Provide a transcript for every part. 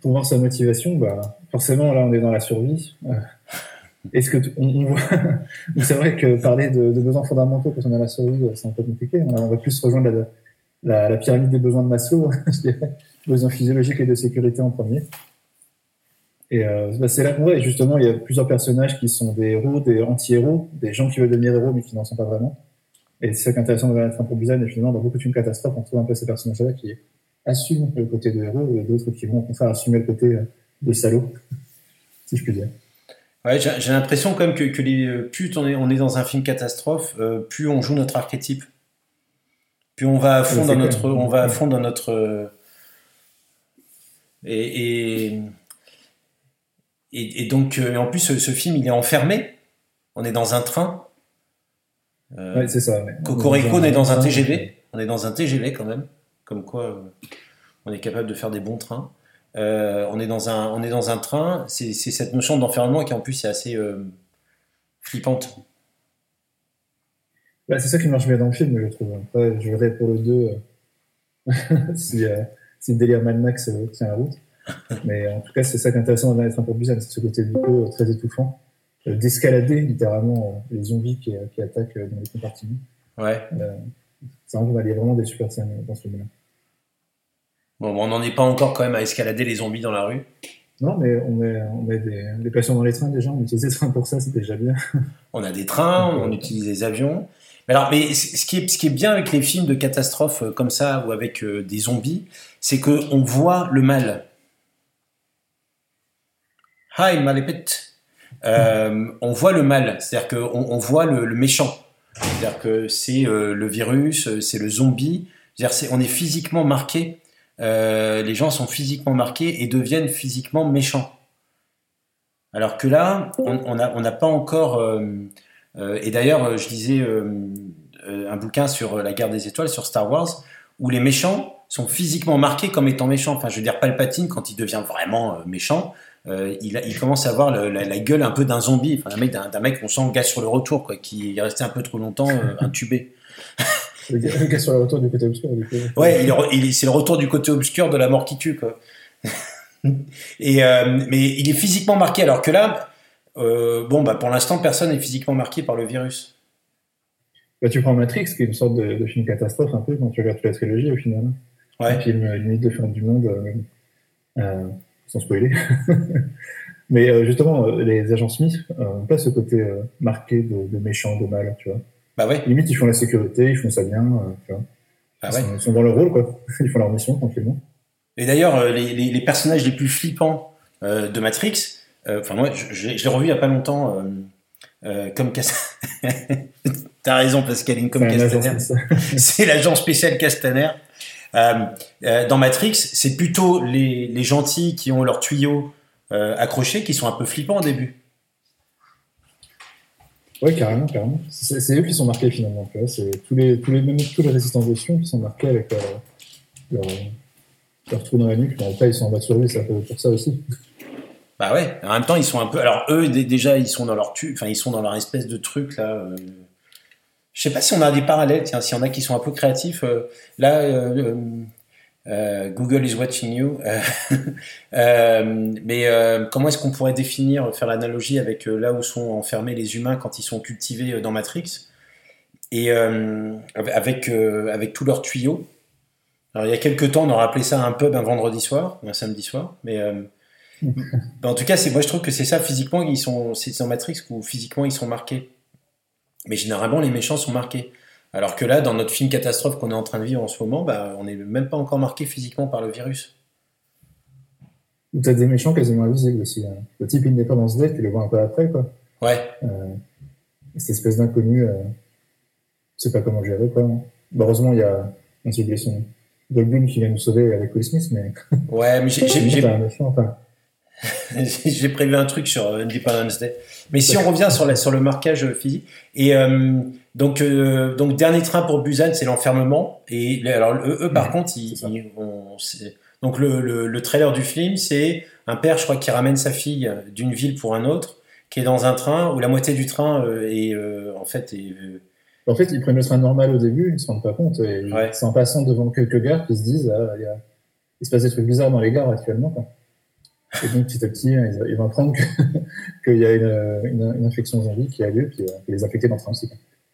pour, voir sa motivation, bah, forcément, là, on est dans la survie. Euh, est-ce que on, voit C'est vrai que parler de, besoins fondamentaux quand on est dans la survie, c'est un peu compliqué. On va plus rejoindre la, pyramide des besoins de Maslow, je dirais. Besoins physiologiques et de sécurité en premier. Et euh, bah, c'est là qu'on voit. justement, il y a plusieurs personnages qui sont des héros, des anti-héros, des gens qui veulent devenir héros mais qui n'en sont pas vraiment. Et c'est ça qui est intéressant dans la pour Bizarre. Et finalement, dans beaucoup de films catastrophes, on trouve un peu ces personnages-là qui assument le côté de héros et d'autres qui vont au contraire assumer le côté euh, de salaud, si je puis dire. Ouais, j'ai l'impression quand même que, que les, euh, plus on est, on est dans un film catastrophe, euh, plus on joue notre archétype. Plus on va à fond dans notre, on va à fond dans notre et, et, et, donc en plus ce, film il est enfermé. On est dans un train. ouais, c'est ça. Cocorico, on est dans un TGV. On est dans un TGV quand même comme quoi euh, on est capable de faire des bons trains. Euh, on, est dans un, on est dans un train, c'est cette notion d'enfermement qui en plus est assez euh, flippante. Bah, c'est ça qui marche bien dans le film, je trouve. Après, je verrai pour le 2 si, si, le délire Mad Max tient la route. Mais en tout cas, c'est ça qui est intéressant dans les trains pour Busan, c'est ce côté peu très étouffant, d'escalader littéralement les zombies qui, qui, attaquent dans les compartiments. Ouais. y a vraiment des super scènes dans ce film-là. Bon, on n'en est pas encore quand même à escalader les zombies dans la rue. Non, mais on met, on met des, des, patients dans les trains déjà, on utilise les trains pour ça, c'est déjà bien. On a des trains, on utilise des avions. Mais alors, mais ce qui, est, ce qui est bien avec les films de catastrophes euh, comme ça ou avec euh, des zombies, c'est qu'on voit le mal. Hi, malépit. Euh, on voit le mal, c'est-à-dire qu'on on voit le, méchant. C'est-à-dire que c'est le virus, c'est le zombie. C'est-à-dire on est physiquement marqué euh, les gens sont physiquement marqués et deviennent physiquement méchants. Alors que là, on n'a pas encore. Euh, euh, et d'ailleurs, je lisais un bouquin sur la guerre des étoiles, sur Star Wars, où les méchants sont physiquement marqués comme étant méchants. Enfin, je veux dire, Palpatine, quand il devient vraiment méchant, il, commence à avoir la, gueule un peu d'un zombie, enfin, d'un mec, qu'on sent gaz sur le retour, quoi, qui est resté un peu trop longtemps intubé. Le gars sur le retour du côté obscur. Du Ouais, il, c'est le retour du côté obscur de la mort qui tue, quoi. Et, euh, mais il est physiquement marqué, alors que là, euh, bon, bah, pour l'instant, personne n'est physiquement marqué par le virus. Bah, tu prends Matrix, qui est une sorte de, film catastrophe, un peu, quand tu regardes toute la trilogie, au final. Ouais. Un film limite de fin du monde, euh, sans spoiler. mais justement, les agents Smith n'ont pas ce côté marqué de, de méchant, de mal, tu vois. Bah ouais. Limite, ils font la sécurité, ils font ça bien. Euh, tu vois. Bah ils, sont, dans leur rôle, quoi. Ils font leur mission tranquillement. Et d'ailleurs, euh, les, les, les, personnages les plus flippants euh, de Matrix, euh, enfin moi, je, je, l'ai revu il y a pas longtemps, comme Castaner. T'as raison, Pascaline, comme Castaner. C'est l'agent spécial Castaner. dans Matrix, c'est plutôt les, les, gentils qui ont leurs tuyaux accrochés qui sont un peu flippants au début. Oui, carrément, carrément. C'est eux qui sont marqués finalement. C'est tous les, tous les, même tous les résistances de qui sont marqués avec leur, leur, leur, trou dans la nuque. En fait, ils sont en bas de survie, c'est un peu pour ça aussi. Bah ouais. En même temps, ils sont un peu. Alors eux, déjà, ils sont dans leur tu... enfin, ils sont dans leur espèce de truc là. Euh... Je sais pas si on a des parallèles. Tiens, s'il y en a qui sont un peu créatifs. Euh, là, euh, euh, Google is watching you. Euh, euh, mais comment est-ce qu'on pourrait définir, faire l'analogie avec là où sont enfermés les humains quand ils sont cultivés dans Matrix? Et avec avec tous leurs tuyaux. Alors il y a quelques temps, on aurait appelé ça un pub un vendredi soir, un samedi soir, mais en tout cas, c'est moi je trouve que c'est ça physiquement ils sont c'est dans Matrix où physiquement ils sont marqués. Mais généralement les méchants sont marqués. Alors que là, dans notre film catastrophe qu'on est en train de vivre en ce moment, bah, on n'est même pas encore marqué physiquement par le virus. Tu as des méchants quasiment invisibles aussi. Hein. Le type, il n'est pas dans ce deck, tu le vois un peu après. Quoi. Ouais. Euh, cette espèce d'inconnu, euh, je sais pas comment gérer. Quoi. Bah, heureusement, il y a, on s'est oublié son qui vient nous sauver avec Will Smith. Mais... Ouais, mais j'ai. J'ai prévu un truc sur euh, Independence Day. Mais si on revient sur, la, sur le marquage physique, et euh, donc, euh, donc dernier train pour Busan, c'est l'enfermement. Et alors eux, par contre, ils, donc le, le, trailer du film, c'est un père, je crois, qui ramène sa fille d'une ville pour un autre, qui est dans un train où la moitié du train est en fait est, en fait, ils prennent le train normal au début, ils se rendent pas compte. Et C'est en passant devant quelques gars qu'ils se disent, ah, il y a il se passe des trucs bizarres dans les gares actuellement. Quoi. Et donc, petit à petit, ils, vont apprendre qu'il y a une, une, infection zombie qui a lieu, puis euh, les infectés dans le train aussi.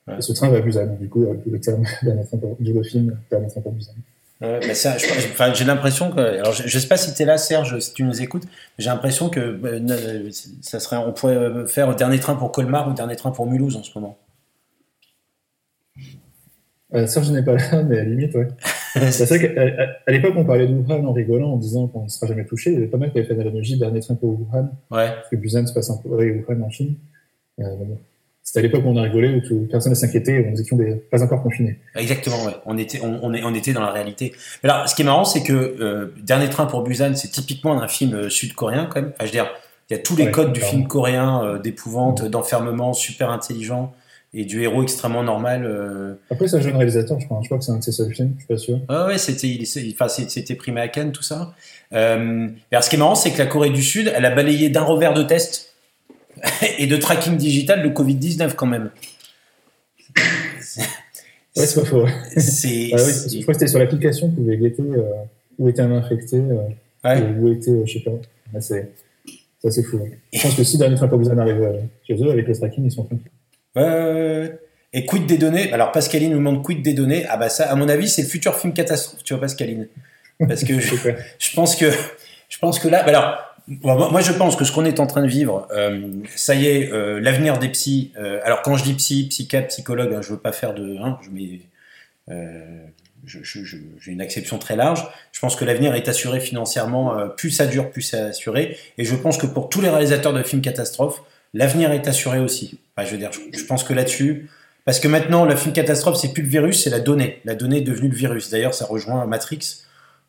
Et ce train va à Busan. Du coup, le terme du film, dernier train pour Busan. Ouais, mais ça, j'ai l'impression que. Alors, je, ne sais pas si tu es là, Serge, si tu nous écoutes, j'ai l'impression que euh, ça serait, on pourrait euh, faire dernier train pour Colmar ou dernier train pour Mulhouse en ce moment. Euh, Serge n'est pas là, mais à la limite, ouais. c'est vrai qu'à l'époque, on parlait de Wuhan en rigolant, en disant qu'on ne sera jamais touché. Il y avait pas mal qui avaient fait l'analogie dernier train pour Wuhan. Ouais. Parce que Busan se passe un peu, Wuhan en Chine. Euh, c'était à l'époque où on a rigolé, où personne ne s'inquiétait, nous étions pas encore confinés. Exactement, ouais. On était, on, on, on était dans la réalité. Mais alors, ce qui est marrant, c'est que euh, Dernier train pour Busan, c'est typiquement un film euh, sud-coréen, quand même. Enfin, je veux dire, il y a tous les codes du film coréen, euh, d'épouvante, d'enfermement, super intelligent, et du héros extrêmement normal. Euh... Après, c'est un jeune réalisateur, je crois. Je crois que c'est un de ses seuls films, je suis pas sûr. Ah ouais, c'était, enfin, c'était primé à Cannes, tout ça. Euh, alors, ce qui est marrant, c'est que la Corée du Sud, elle a balayé d'un revers de test et de tracking digital le Covid-19 quand même. Ouais, c'est pas faux. C'est, ah, oui, je crois que c'était sur l'application, vous pouvez guetter euh, où était un infecté, euh, ouais. où était, euh, je sais pas. c'est, c'est assez fou. Je pense que si dernier train pour vous arrive euh, chez eux, avec le tracking, ils sont tranquilles. Ouais, et quid des données? Alors Pascaline nous demande quid des données? Ah bah ça, à mon avis, c'est le futur film catastrophe, tu vois Pascaline? Parce que je, je pense que je pense que là, bah alors moi, je pense que ce qu'on est en train de vivre, euh, ça y est, euh, l'avenir des psys. Euh, alors, quand je dis psy, psychiatre, psychologue, hein, je veux pas faire de. Hein, je mets, j'ai une acception très large. Je pense que l'avenir est assuré financièrement. plus ça dure, plus c'est assuré. Et je pense que pour tous les réalisateurs de films catastrophes, l'avenir est assuré aussi. Je pense que là-dessus, parce que maintenant, le film catastrophe, c'est plus le virus, c'est la donnée. La donnée est devenue le virus. D'ailleurs, ça rejoint Matrix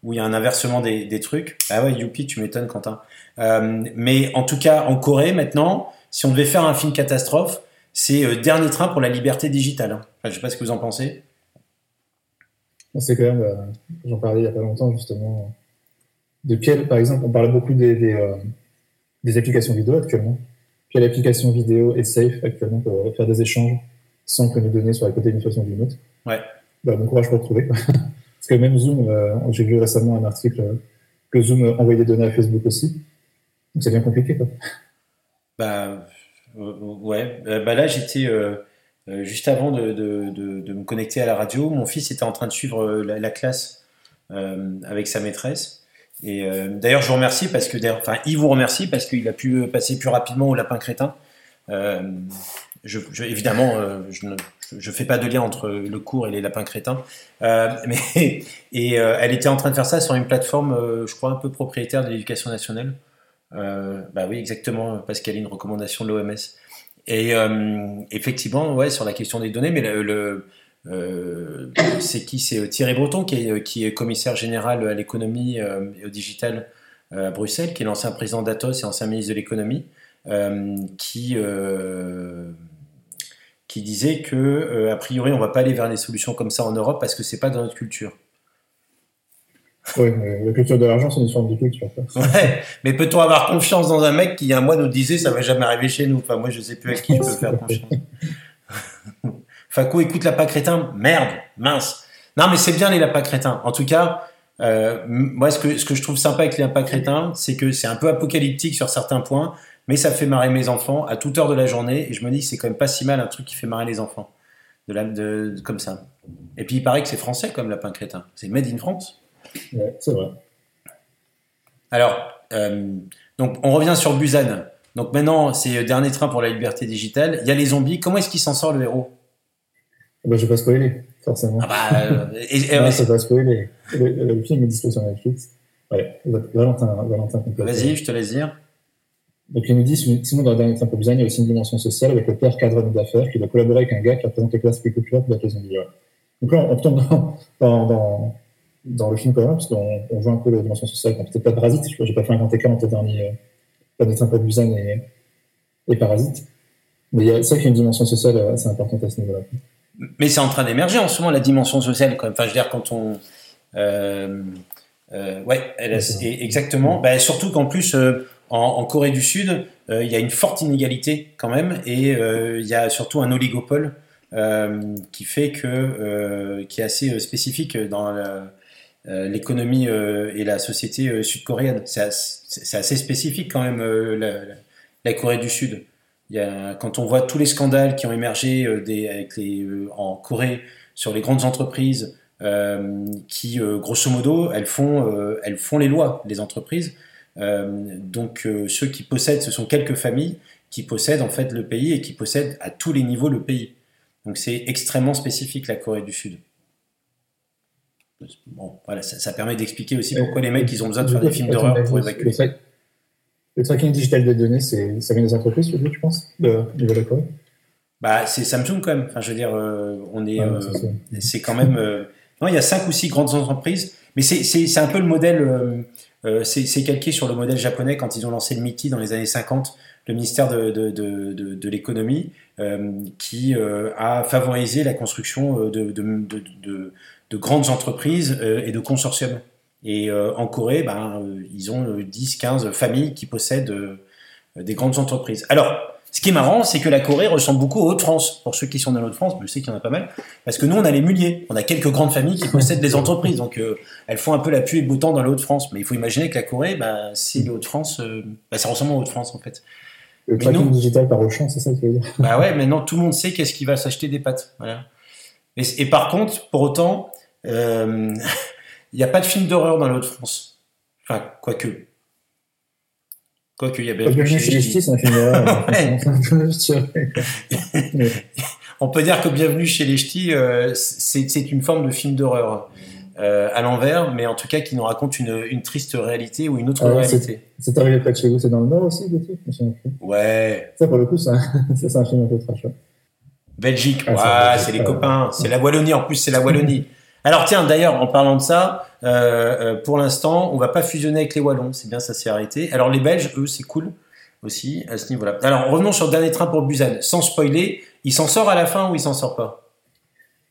où il y a un inversement des, trucs. Ah ouais, youpi, tu m'étonnes, Quentin. Euh, mais en tout cas, en Corée, maintenant, si on devait faire un film catastrophe, c'est euh, Dernier train pour la liberté digitale. Hein. Enfin, je sais pas ce que vous en pensez. C'est quand même, euh, j'en parlais il y a pas longtemps, justement, de quel, par exemple, on parle beaucoup des applications vidéo actuellement. Quelle application vidéo est safe actuellement pour faire des échanges sans que nos données soient à côté d'une façon ou d'une autre Ouais. Bah, bon courage pour trouver. Parce que même Zoom, euh, j'ai vu récemment un article que Zoom envoyait des données à Facebook aussi. Donc c'est bien compliqué. Quoi. Bah, euh, ouais. Euh, bah là, j'étais juste avant de, de, de, de, me connecter à la radio. Mon fils était en train de suivre la, la classe avec sa maîtresse. Et d'ailleurs, je vous remercie parce que, enfin, il vous remercie parce qu'il a pu passer plus rapidement au lapin crétin. Je, évidemment, je ne fais pas de lien entre le cours et les lapins crétins. Euh, mais, et euh, elle était en train de faire ça sur une plateforme, euh, je crois, un peu propriétaire de l'éducation nationale. Euh, bah oui, exactement, Pascal, une recommandation de l'OMS. Et effectivement, ouais, sur la question des données, mais le c'est qui? C'est Thierry Breton qui est, qui est, commissaire général à l'économie et au digital à Bruxelles, qui est l'ancien président d'Atos et ancien ministre de l'économie, qui qui disait que euh, a priori on va pas aller vers des solutions comme ça en Europe parce que c'est pas dans notre culture. Oui, la culture de l'argent, c'est une forme de culture. Ouais, mais peut-on avoir confiance dans un mec qui, il y a un mois, nous disait ça va jamais arriver chez nous? Enfin, moi, je sais plus à qui je peux faire confiance. Faco, écoute lapin crétin. Merde, mince. Non, mais c'est bien les lapins crétins. En tout cas, euh, moi, ce que, ce que je trouve sympa avec les lapins crétins, c'est que c'est un peu apocalyptique sur certains points, mais ça fait marrer mes enfants à toute heure de la journée et je me dis que c'est quand même pas si mal un truc qui fait marrer les enfants de, la, de, comme ça. Et puis il paraît que c'est français comme lapin crétin, c'est made in France. Ouais, c'est vrai. Alors, euh, donc on revient sur Busan. Donc maintenant, c'est dernier train pour la liberté digitale. Il y a les zombies. Comment est-ce qu'il s'en sort le héros? Eh ben, Je vais pas spoiler, forcément. Ah bah, euh, et, et, non, pas spoiler. Le, le, film est disponible sur Netflix. Ouais, Valentin, Valentin Vas-y, je te laisse dire. Donc, il nous dit, sinon, dans le dernier temps besoin, il y a aussi une dimension sociale avec le père cadre d'affaires qui doit collaborer avec un gars qui représente les classes plus populaires de la maison Donc là, on tombe dans, dans, dans, dans le film quand même, parce qu'on on voit un peu la dimension sociale, peut-être pas Parasite, je n'ai pas fait un grand écart entre le dernier, euh, dernier besoin et, et Parasite. Mais il y a ça qui est une dimension sociale assez importante à ce niveau-là. Mais c'est en train d'émerger en ce moment, la dimension sociale, quand même. Enfin, je veux dire, quand on, euh, euh, ouais, elle, exactement. Bah, surtout qu'en plus, euh, en, Corée du Sud, euh, il y a une forte inégalité quand même, et il y a surtout un oligopole qui fait que, qui est assez spécifique dans l'économie et la société sud-coréenne. C'est assez, spécifique quand même la, Corée du Sud. Quand on voit tous les scandales qui ont émergé avec les, en Corée sur les grandes entreprises qui, grosso modo, elles font, elles font les lois, les entreprises. donc ceux qui possèdent, ce sont quelques familles qui possèdent en fait le pays et qui possèdent à tous les niveaux le pays. Donc c'est extrêmement spécifique la Corée du Sud. Bon, voilà, ça, permet d'expliquer aussi pourquoi les mecs ils ont besoin de faire des films d'horreur pour évacuer. Le, tracking digital des données, ça vient des entreprises, tu penses, de, de la Bah, c'est Samsung quand même. Enfin, je veux dire, euh, on est, euh, c'est quand même. Euh, non, il y a cinq ou six grandes entreprises, mais c'est un peu le modèle. c'est calqué sur le modèle japonais quand ils ont lancé le MITI dans les années 50 le ministère de, de, de, de l'économie, qui a favorisé la construction de, de grandes entreprises et de consortiums. Et en Corée, ben, ils ont 10, 15 familles qui possèdent des grandes entreprises. Alors, ce qui est marrant, c'est que la Corée ressemble beaucoup aux Hauts-de-France. Pour ceux qui sont dans les Hauts-de-France, je sais qu'il y en a pas mal. Parce que nous, on a les Muliers. On a quelques grandes familles qui possèdent des entreprises. Donc, elles font un peu la pluie et le beau temps dans les Hauts-de-France. Mais il faut imaginer que la Corée, bah, c'est les Hauts-de-France. bah, ça ressemble aux Hauts-de-France, en fait. Le tracking digital par Auchan, c'est ça que tu veux dire? Bah ouais, maintenant tout le monde sait qu'est-ce qu'il va s'acheter des pâtes. Voilà. Et, par contre, pour autant, euh, il n'y a pas de film d'horreur dans l'autre France. Enfin, quoique. Quoique, il y a Bienvenue chez les un film d'horreur. On peut dire que Bienvenue chez les Ch'tis, euh, c'est une forme de film d'horreur. Euh, à l'envers, mais en tout cas qui nous raconte une, une triste réalité ou une autre ah, réalité. C'est arrivé près de chez vous, c'est dans le Nord aussi, le truc Ouais. Ça, pour le coup, c'est un film un peu trash. Belgique, ah, c'est les copains, c'est la Wallonie, en plus c'est la Wallonie. Alors tiens, d'ailleurs, en parlant de ça, euh, euh, pour l'instant, on va pas fusionner avec les Wallons, c'est bien, ça s'est arrêté. Alors les Belges, eux, c'est cool aussi à ce niveau-là. Alors revenons sur le dernier train pour Busan, sans spoiler, il s'en sort à la fin ou il s'en sort pas?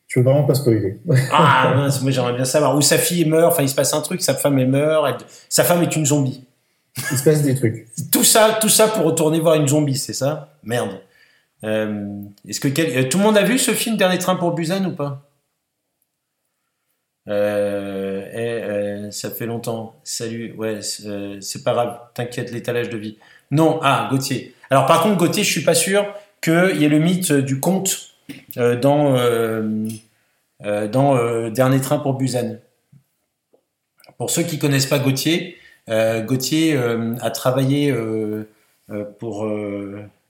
Je veux vraiment pas spoiler. ah, moi j'aimerais bien savoir. Où sa fille meurt, enfin il se passe un truc, sa femme est meurt, sa femme est une zombie. Il se passe des trucs. tout ça, tout ça pour retourner voir une zombie, c'est ça? Merde. Euh, est-ce que tout le monde a vu ce film Dernier train pour Busan ou pas? Euh, eh, Ça fait longtemps. Salut. Ouais, c'est pas grave. T'inquiète, l'étalage de vie. Non. Ah, Gauthier. Alors par contre, Gauthier, je suis pas sûr qu'il y ait le mythe du conte dans euh, dans euh, Dernier train pour Busan. Pour ceux qui connaissent pas Gauthier, euh, Gauthier a travaillé pour,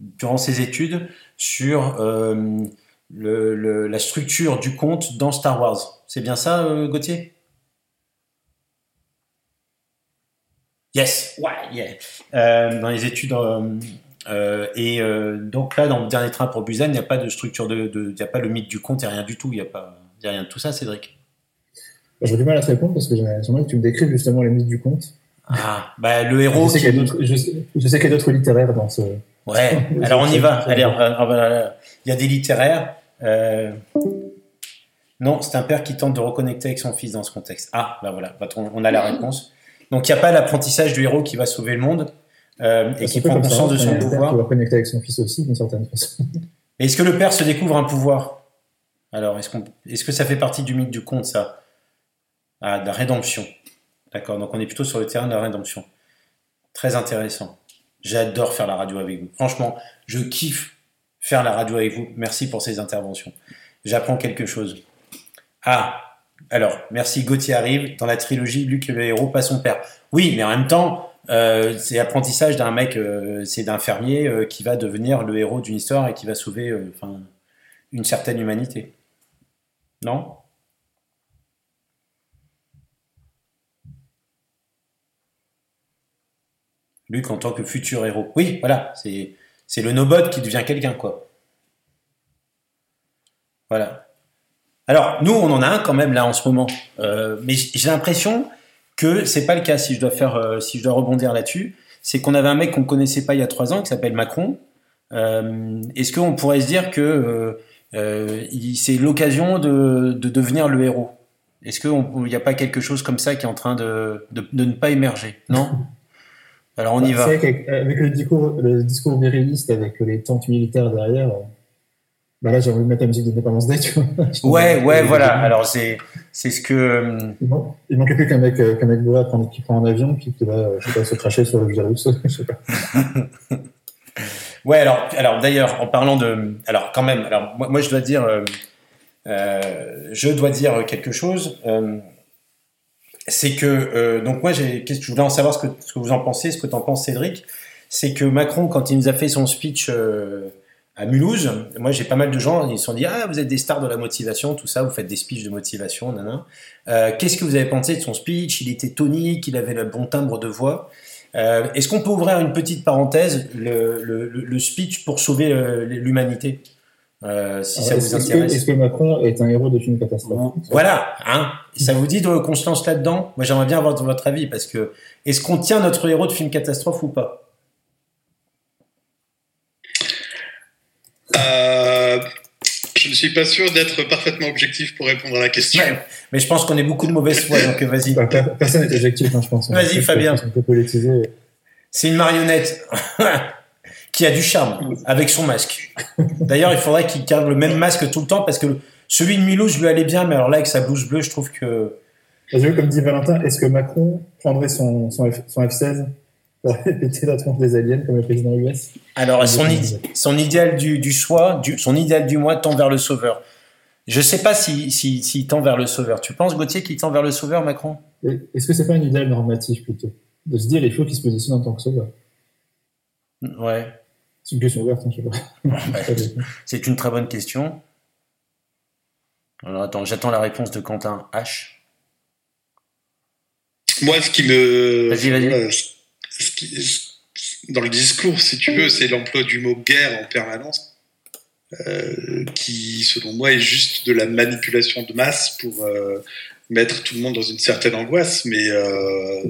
durant ses études sur le, la structure du conte dans Star Wars. C'est bien ça, Gauthier? Yes, ouais, yeah. dans les études et donc là, dans le dernier train pour Busan, il n'y a pas de structure de, il n'y a pas le mythe du conte, il n'y a rien du tout, il n'y a pas rien de tout ça, Cédric? J'ai du mal à te répondre parce que j'aimerais que tu me décrives justement les mythes du conte. Ah, bah le héros. Je sais qu'il y a d'autres littéraires dans ce. Ouais, alors on y va. Allez, il y a des littéraires. Euh, non, c'est un père qui tente de reconnecter avec son fils dans ce contexte. Ah, bah voilà, on a la réponse. Donc il n'y a pas l'apprentissage du héros qui va sauver le monde euh, et qui prend conscience de son pouvoir. Il va reconnecter avec son fils aussi d'une certaine façon. Est-ce que le père se découvre un pouvoir? Alors, est-ce, est que ça fait partie du mythe du conte, ça? Ah, de la rédemption. D'accord, donc on est plutôt sur le terrain de la rédemption. Très intéressant. J'adore faire la radio avec vous. Franchement, je kiffe faire la radio avec vous. Merci pour ces interventions. J'apprends quelque chose. Ah, alors, merci, Gauthier arrive. Dans la trilogie, Luc le héros, pas son père. Oui, mais en même temps, euh, c'est l'apprentissage d'un mec, euh, c'est d'un fermier euh, qui va devenir le héros d'une histoire et qui va sauver une certaine humanité. Non? Luc en tant que futur héros. Oui, voilà, c'est, c'est le nobot qui devient quelqu'un, quoi. Voilà. Alors, nous, on en a un quand même là en ce moment. Euh, mais j'ai l'impression que c'est pas le cas si je dois faire, euh, si je dois rebondir là-dessus. C'est qu'on avait un mec qu'on connaissait pas il y a trois ans qui s'appelle Macron. Euh, est-ce qu'on pourrait se dire que c'est l'occasion de, devenir le héros? Est-ce qu'il n'y a pas quelque chose comme ça qui est en train de, ne pas émerger? Non? Alors on y va. avec le discours, le discours viriliste avec les tentes militaires derrière, Bah là, j'ai envie de mettre la musique d'Independence Day, tu vois. Ouais, ouais, voilà. Alors, c'est, c'est ce que. euh, Il, man- il plus qu'un mec, euh, qu'un mec qui prend un avion, puis qui va, euh, je sais pas, se cracher sur le virus, je sais pas. Ouais, alors, alors d'ailleurs, en parlant de, alors quand même, alors moi, moi je dois dire, euh, euh, je dois dire quelque chose. euh, c'est que euh, donc moi, j'ai, qu'est-ce que je voulais en savoir ce que, ce que vous en pensez, ce que t'en penses, Cédric. C'est que Macron, quand il nous a fait son speech euh, à Mulhouse, moi j'ai pas mal de gens, ils se sont dit ah vous êtes des stars de la motivation, tout ça, vous faites des speeches de motivation, nanana. Euh, qu'est-ce que vous avez pensé de son speech? Il était tonique, il avait le bon timbre de voix. Euh, Est-ce qu'on peut ouvrir une petite parenthèse, le, le, le- le speech pour sauver euh, l'humanité, euh, si ça Alors, vous est-ce, est-ce que, intéresse est-ce que Macron est un héros de film catastrophe Voilà, hein Ça vous dit de qu'on se lance là-dedans? Moi, j'aimerais bien avoir votre avis parce que est-ce qu'on tient notre héros de film catastrophe ou pas? Euh, je ne suis pas sûr d'être parfaitement objectif pour répondre à la question. Ouais, Mais je pense qu'on est beaucoup de mauvaise foi, donc euh, vas-y. Per- Personne n'est objectif, hein, je pense. Vas-y, Fabien. On peut politiser. C'est une marionnette qui a du charme avec son masque. D'ailleurs, il faudrait qu'il garde le même masque tout le temps parce que celui de Mulhouse lui allait bien, mais alors là, avec sa blouse bleue, je trouve que. Vu, comme dit Valentin, est-ce que Macron prendrait son, son, F, son F-16 pour péter la tronche des aliens comme le président US Alors, son, id- son idéal du, du soi, du, son idéal du moi tend vers le sauveur. Je sais pas s'il si, s'il tend vers le sauveur. Tu penses, Gauthier, qu'il tend vers le sauveur, Macron? Et Est-ce que c'est pas un idéal normatif plutôt? De se dire, il faut qu'il se positionne en tant que sauveur Ouais. C'est une question ouverte, hein, je sais pas. C'est une très bonne question. Alors, attends, j'attends la réponse de Quentin H. Moi, ce qui me. Vas-y, vas-y. ce- qui- dans le discours, si tu veux, c'est l'emploi du mot guerre en permanence, euh, qui, selon moi, est juste de la manipulation de masse pour euh, mettre tout le monde dans une certaine angoisse. Mais euh,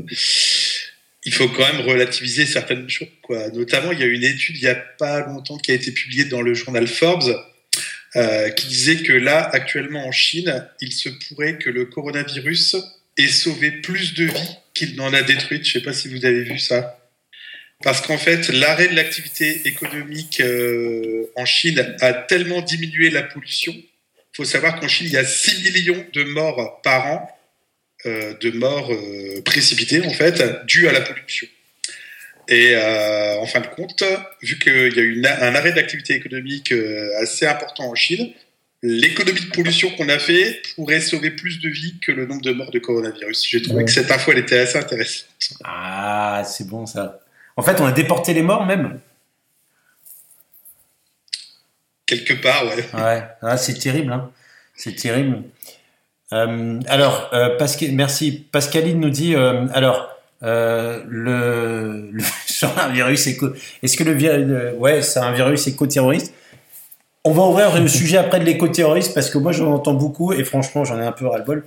il faut quand même relativiser certaines choses. Quoi. Notamment, il y a une étude il n'y a pas longtemps qui a été publiée dans le journal Forbes. euh, qui disait que là, actuellement en Chine, il se pourrait que le coronavirus ait sauvé plus de vies qu'il n'en a détruites. Je ne sais pas si vous avez vu ça. Parce qu'en fait, l'arrêt de l'activité économique euh, en Chine a tellement diminué la pollution. Il faut savoir qu'en Chine, il y a 6 millions de morts par an, de morts euh, précipitées, en fait, dues à la pollution. Et euh, en fin de compte, vu qu'il y a eu une- un arrêt de l'activité économique euh, assez important en Chine, l'économie de pollution qu'on a fait pourrait sauver plus de vies que le nombre de morts de coronavirus. J'ai trouvé Ouais. que cette info, elle était assez intéressante. Ah, c'est bon ça. En fait, on a déporté les morts même. Quelque part, ouais. Ouais, ah, c'est terrible. Hein. C'est terrible. Euh, alors, euh, Pascal, merci. Pascaline nous dit euh, alors le, le sur un virus. Est-ce que le virus, ouais, c'est un virus éco-terroriste? On va ouvrir le sujet après de l'éco-terrorisme parce que moi j'en entends beaucoup et franchement j'en ai un peu ras-le-bol.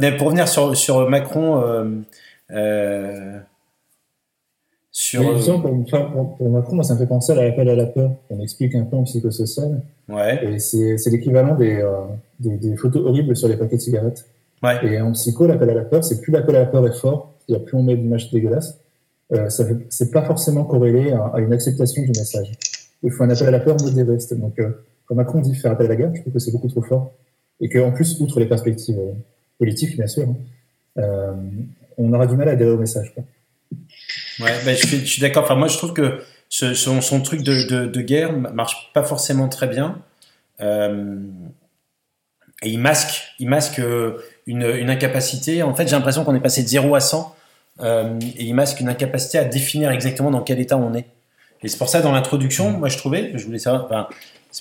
Mais pour revenir sur sur Macron. Euh, euh, sur Oui, justement, pour, pour- pour Macron, moi, ça me fait penser à l'appel à la peur. On explique un peu en psychosocial. ouais Et c'est c'est l'équivalent des, euh, des, des photos horribles sur les paquets de cigarettes. ouais Et en psycho, l'appel à la peur, c'est plus l'appel à la peur est fort, il y a plus on met d'images dégueulasses, euh, ça fait- c'est pas forcément corrélé à, à une acceptation du message. Il faut un appel à la peur modéré. Donc, euh, quand Macron dit faire appel à la guerre, je trouve que c'est beaucoup trop fort. Et qu'en plus, outre les perspectives euh, politiques, bien sûr, hein, euh, on aura du mal à adhérer au message. Quoi. Ouais, ben, je suis, d'accord. Enfin, moi, je trouve que son, truc de, de, de guerre marche pas forcément très bien. Euh, et il masque, il masque euh, une, incapacité. En fait, j'ai l'impression qu'on est passé de 0 à 100. euh, et il masque une incapacité à définir exactement dans quel état on est. Et c'est pour ça, dans l'introduction, moi, je trouvais, je voulais savoir, enfin,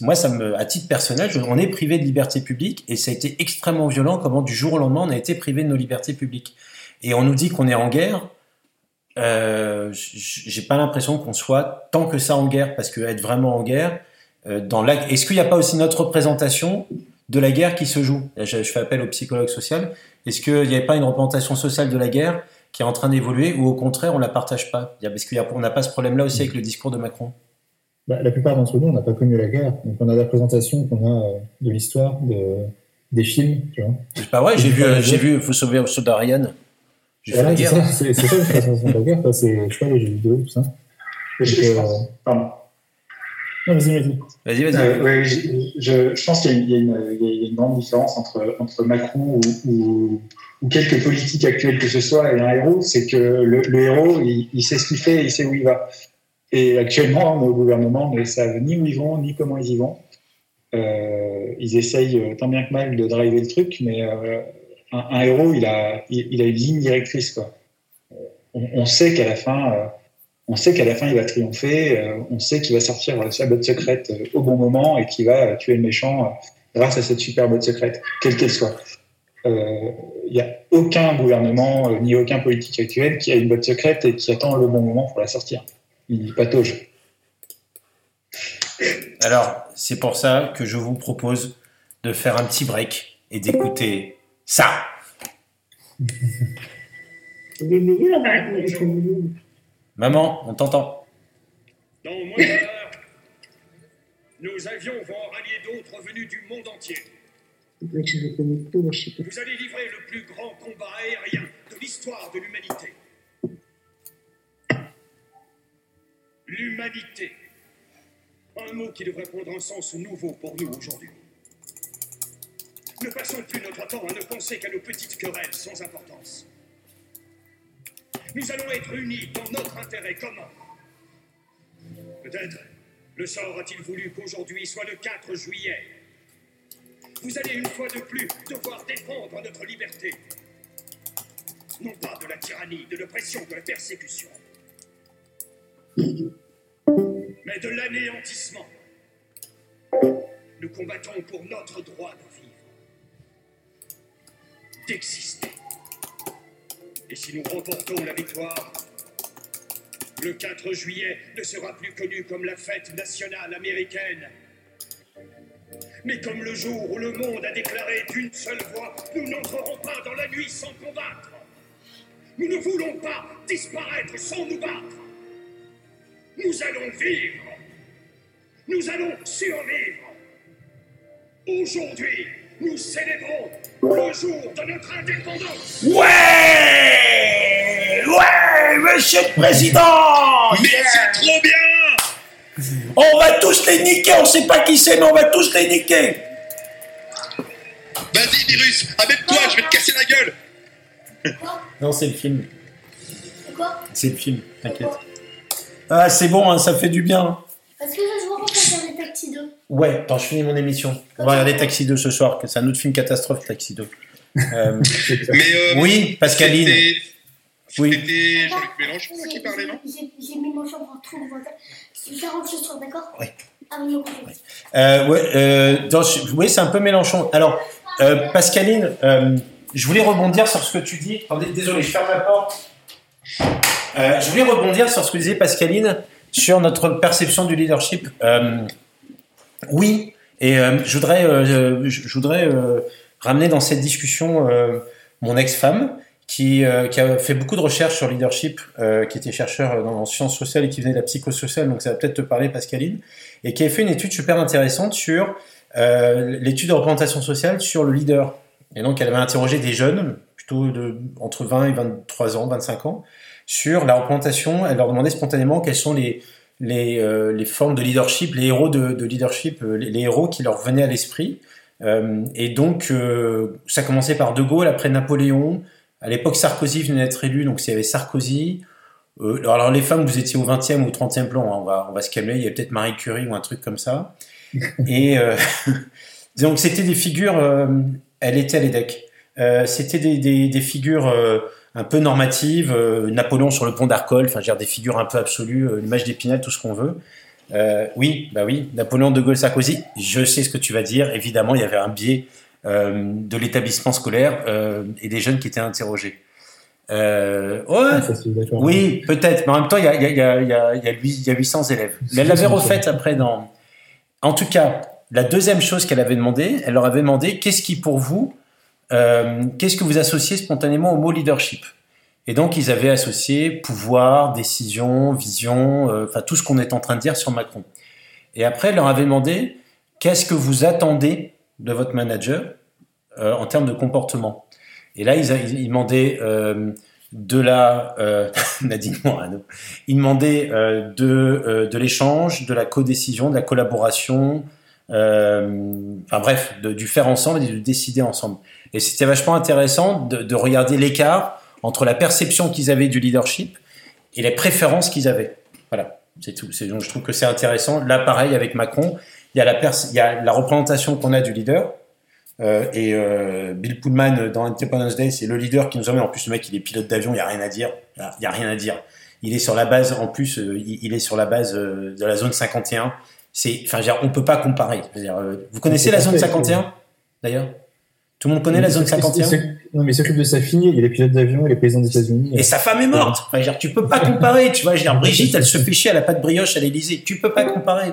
moi, ça me, à titre personnel, on est privé de liberté publique et ça a été extrêmement violent comment du jour au lendemain, on a été privé de nos libertés publiques. Et on nous dit qu'on est en guerre. Euh, j'ai pas l'impression qu'on soit tant que ça en guerre, parce que être vraiment en guerre, euh, dans la... est-ce qu'il n'y a pas aussi notre représentation de la guerre qui se joue? Je, je fais appel au psychologue social. Est-ce qu'il n'y a pas une représentation sociale de la guerre qui est en train d'évoluer, ou au contraire, on la partage pas? Parce qu'on n'a pas ce problème-là aussi avec le discours de Macron. Bah, la plupart d'entre nous, on n'a pas connu la guerre. Donc, on a la représentation qu'on a euh, de l'histoire, de, des films, tu vois. C'est pas vrai, j'ai vu, j'ai vu Faut sauver au fait c'est ça, c'est c'est ça la guerre, quoi. c'est, je sais pas, les jeux vidéo, tout ça. Euh, Pardon. vas-y, vas-y. Vas-y, vas-y. Euh, ouais, je, je- je pense qu'il y, a une- il y a grande différence entre, entre Macron ou, ou, ou quelques politiques actuels que ce soit et un héros, c'est que le, le héros, il, il sait ce qu'il fait, il sait où il va. Et actuellement, nos gouvernements ne savent ni où ils vont, ni comment ils y vont. Euh, ils essayent tant bien que mal de driver le truc, mais euh, un, héros, il a, il, a une ligne directrice. Quoi. Euh, On, sait qu'à la fin, euh, on sait qu'à la fin, il va triompher. euh, on sait qu'il va sortir sa botte secrète au bon moment et qu'il va tuer le méchant grâce à cette super botte secrète, quelle qu'elle soit. Il n'y a aucun gouvernement ni aucun politique actuel qui a une botte secrète et qui attend le bon moment pour la sortir. Il patauge. Alors, c'est pour ça que je vous propose de faire un petit break et d'écouter ça. Hein. Maman, on t'entend. Dans moins d'une heure, nos avions vont en rallier d'autres venus du monde entier. Vous allez livrer le plus grand combat aérien de l'histoire de l'humanité. L'humanité. Un mot qui devrait prendre un sens nouveau pour nous aujourd'hui. Ne passons plus notre temps à ne penser qu'à nos petites querelles sans importance. Nous allons être unis dans notre intérêt commun. Peut-être le sort a-t-il voulu qu'aujourd'hui soit le 4 juillet. Vous allez une fois de plus devoir défendre notre liberté. Non pas de la tyrannie, de l'oppression, de la persécution, mais de l'anéantissement. Nous combattons pour notre droit de d'exister. Et si nous remportons la victoire, le 4 juillet ne sera plus connu comme la fête nationale américaine, mais comme le jour où le monde a déclaré d'une seule voix, nous n'entrerons pas dans la nuit sans combattre. Nous ne voulons pas disparaître sans nous battre. Nous allons vivre. Nous allons survivre. Aujourd'hui, nous célébrons le jour de notre indépendance. Ouais Ouais, monsieur le président Mais Yeah c'est trop bien On va tous les niquer, on sait pas qui c'est, mais on va tous les niquer Vas-y, virus, amène-toi, je vais te casser la gueule Non, c'est le film. C'est quoi? C'est le film, t'inquiète. Ah, c'est bon, hein, ça fait du bien. Est-ce que je vois qu'on peut faire des taxis 2 Ouais, attends, je finis mon émission. On va regarder Taxi 2 ce soir, que c'est un autre film catastrophe, Taxi 2. Euh, Mais euh, oui, Pascaline. c'était- Oui. C'était Jean-Luc Mélenchon là, qui parlait, non? J'ai j'ai mis mon chambre en trou devant Je rentre ce soir, d'accord? Oui. Ah oui, ok. Euh, ouais, euh, dans oui, c'est un peu Mélenchon. Alors, euh, Pascaline, euh, je voulais rebondir sur ce que tu dis. Attendez, désolé, je ferme la porte. Euh, je voulais rebondir sur ce que disait Pascaline sur notre perception du leadership. Euh, oui, et euh, je voudrais, euh, ramener dans cette discussion mon ex-femme qui, a fait beaucoup de recherches sur le leadership, qui était chercheur dans, en sciences sociales et qui venait de la psychosociale, donc ça va peut-être te parler, Pascaline, et qui a fait une étude super intéressante sur l'étude de représentation sociale sur le leader. Et donc, elle avait interrogé des jeunes, plutôt de, entre 20 et 23 ans, 25 ans, sur la représentation. Elle leur demandait spontanément quelles sont les, les, euh, les formes de leadership, les héros de, de leadership, euh, les, les héros qui leur venaient à l'esprit. Euh, et donc, euh, ça commençait par De Gaulle, après Napoléon. À l'époque, Sarkozy venait d'être élu, donc il y avait Sarkozy. Euh, alors, les femmes, vous étiez au 20e ou au 30e plan, hein, on, va, on va se calmer. Il y a peut-être Marie Curie ou un truc comme ça. et euh, donc, c'était des figures. euh, elle était à l'EDEC. Euh, c'était des, des, des figures euh, un peu normatives. euh, Napoléon sur le pont d'Arcole, enfin, des figures un peu absolues, euh, l'image d'Épinal, tout ce qu'on veut. Euh, oui, bah oui, Napoléon, De Gaulle, Sarkozy. Je sais ce que tu vas dire. Évidemment, il y avait un biais euh, de l'établissement scolaire euh, et des jeunes qui étaient interrogés. Ouais, Ah, ça, oui, peut-être, mais en même temps, il y a, y a- il y a- il y a- il y a huit- il y a 800 élèves. Mais elle l'avait refaite après dans. En tout cas, la deuxième chose qu'elle avait demandé, elle leur avait demandé qu'est-ce qui pour vous, euh, qu'est-ce que vous associez spontanément au mot leadership? Et donc, ils avaient associé pouvoir, décision, vision, euh, enfin tout ce qu'on est en train de dire sur Macron. Et après, leur avait demandé qu'est-ce que vous attendez de votre manager euh, en termes de comportement? Et là, ils, ils demandaient euh, de la euh, Nadine Morano, il demandait euh, de euh, de l'échange, de la codécision, de la collaboration, enfin bref, de, du faire ensemble et de décider ensemble. Et c'était vachement intéressant de, de regarder l'écart entre la perception qu'ils avaient du leadership et les préférences qu'ils avaient. Voilà, c'est tout. Donc je trouve que c'est intéressant. Là, pareil avec Macron, il y a la pers- il y a la représentation qu'on a du leader. Euh, et euh, Bill Pullman dans Independence Day, c'est le leader qui nous emmène. En plus, le mec, il est pilote d'avion, il y a rien à dire. Il y a rien à dire. Il est sur la base, en plus, euh, il, est sur la base de la zone 51. C'est, enfin, on peut pas comparer. Dire, vous connaissez la zone parfait, 51 d'ailleurs? Tout le monde connaît la zone Il s'occupe- 51 il s'occupe- Non, mais il s'occupe de sa fille, il est pilote d'avion, il est président des États-Unis. et sa femme est morte. Enfin, dire, tu peux pas comparer. Tu vois, je veux dire, Brigitte, elle se fait chier, elle a pas de brioche à l'Élysée. Tu peux pas comparer.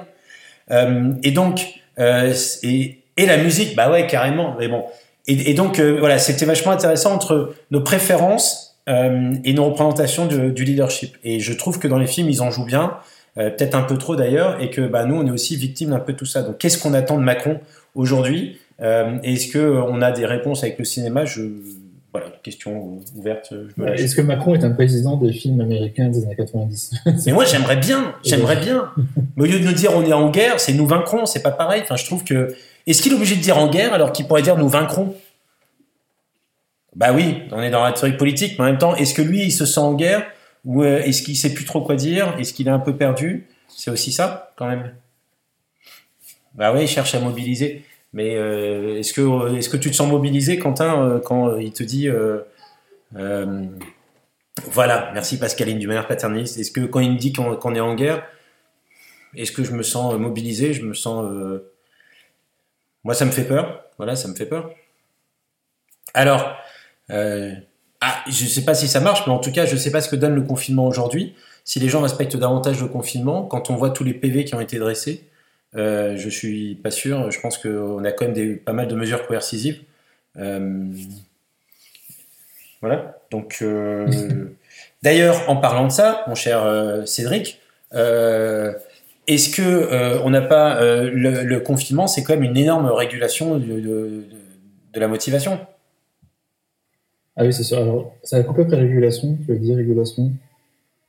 Euh, et donc, euh, et, et la musique, bah ouais, carrément. Mais bon. Et, et donc, euh, voilà, c'était vachement intéressant entre nos préférences euh, et nos représentations de- du leadership. Et je trouve que dans les films, ils en jouent bien, euh, peut-être un peu trop d'ailleurs, et que bah, nous, on est aussi victimes d'un peu de tout ça. Donc, qu'est-ce qu'on attend de Macron aujourd'hui? Euh, Est-ce que euh, on a des réponses avec le cinéma? Je voilà, question ouverte. Est-ce que Macron est un président des films américains des années 90 Mais moi, j'aimerais bien, j'aimerais bien. Mais au lieu de nous dire on est en guerre, c'est nous vaincrons, c'est pas pareil. Enfin, je trouve que. Est-ce qu'il est obligé de dire en guerre alors qu'il pourrait dire nous vaincrons? Bah oui, on est dans la théorie politique, mais en même temps, est-ce que lui, il se sent en guerre Ou euh, est-ce qu'il sait plus trop quoi dire? Est-ce qu'il est un peu perdu? C'est aussi ça, quand même. Bah oui, il cherche à mobiliser. Mais euh, est-ce que, est-ce que tu te sens mobilisé, Quentin, euh, quand euh, il te dit. euh, euh, voilà, merci Pascaline du manière paternaliste. Est-ce que quand il me dit qu'on est en guerre, est-ce que je me sens euh, mobilisé Je me sens. euh, Moi, ça me fait peur. Voilà, ça me fait peur. Alors, euh, ah, je ne sais pas si ça marche, mais en tout cas, je ne sais pas ce que donne le confinement aujourd'hui. Si les gens respectent davantage le confinement, quand on voit tous les PV qui ont été dressés, euh, je suis pas sûr. Je pense qu'on a quand même des, pas mal de mesures coercitives. Euh, voilà. Donc, euh, d'ailleurs, en parlant de ça, mon cher euh, Cédric, est-ce que on n'a pas le, le confinement, c'est quand même une énorme régulation de, de- de- de la motivation? Ah oui, c'est sûr. Alors, ça a coupé après régulation, tu veux dire régulation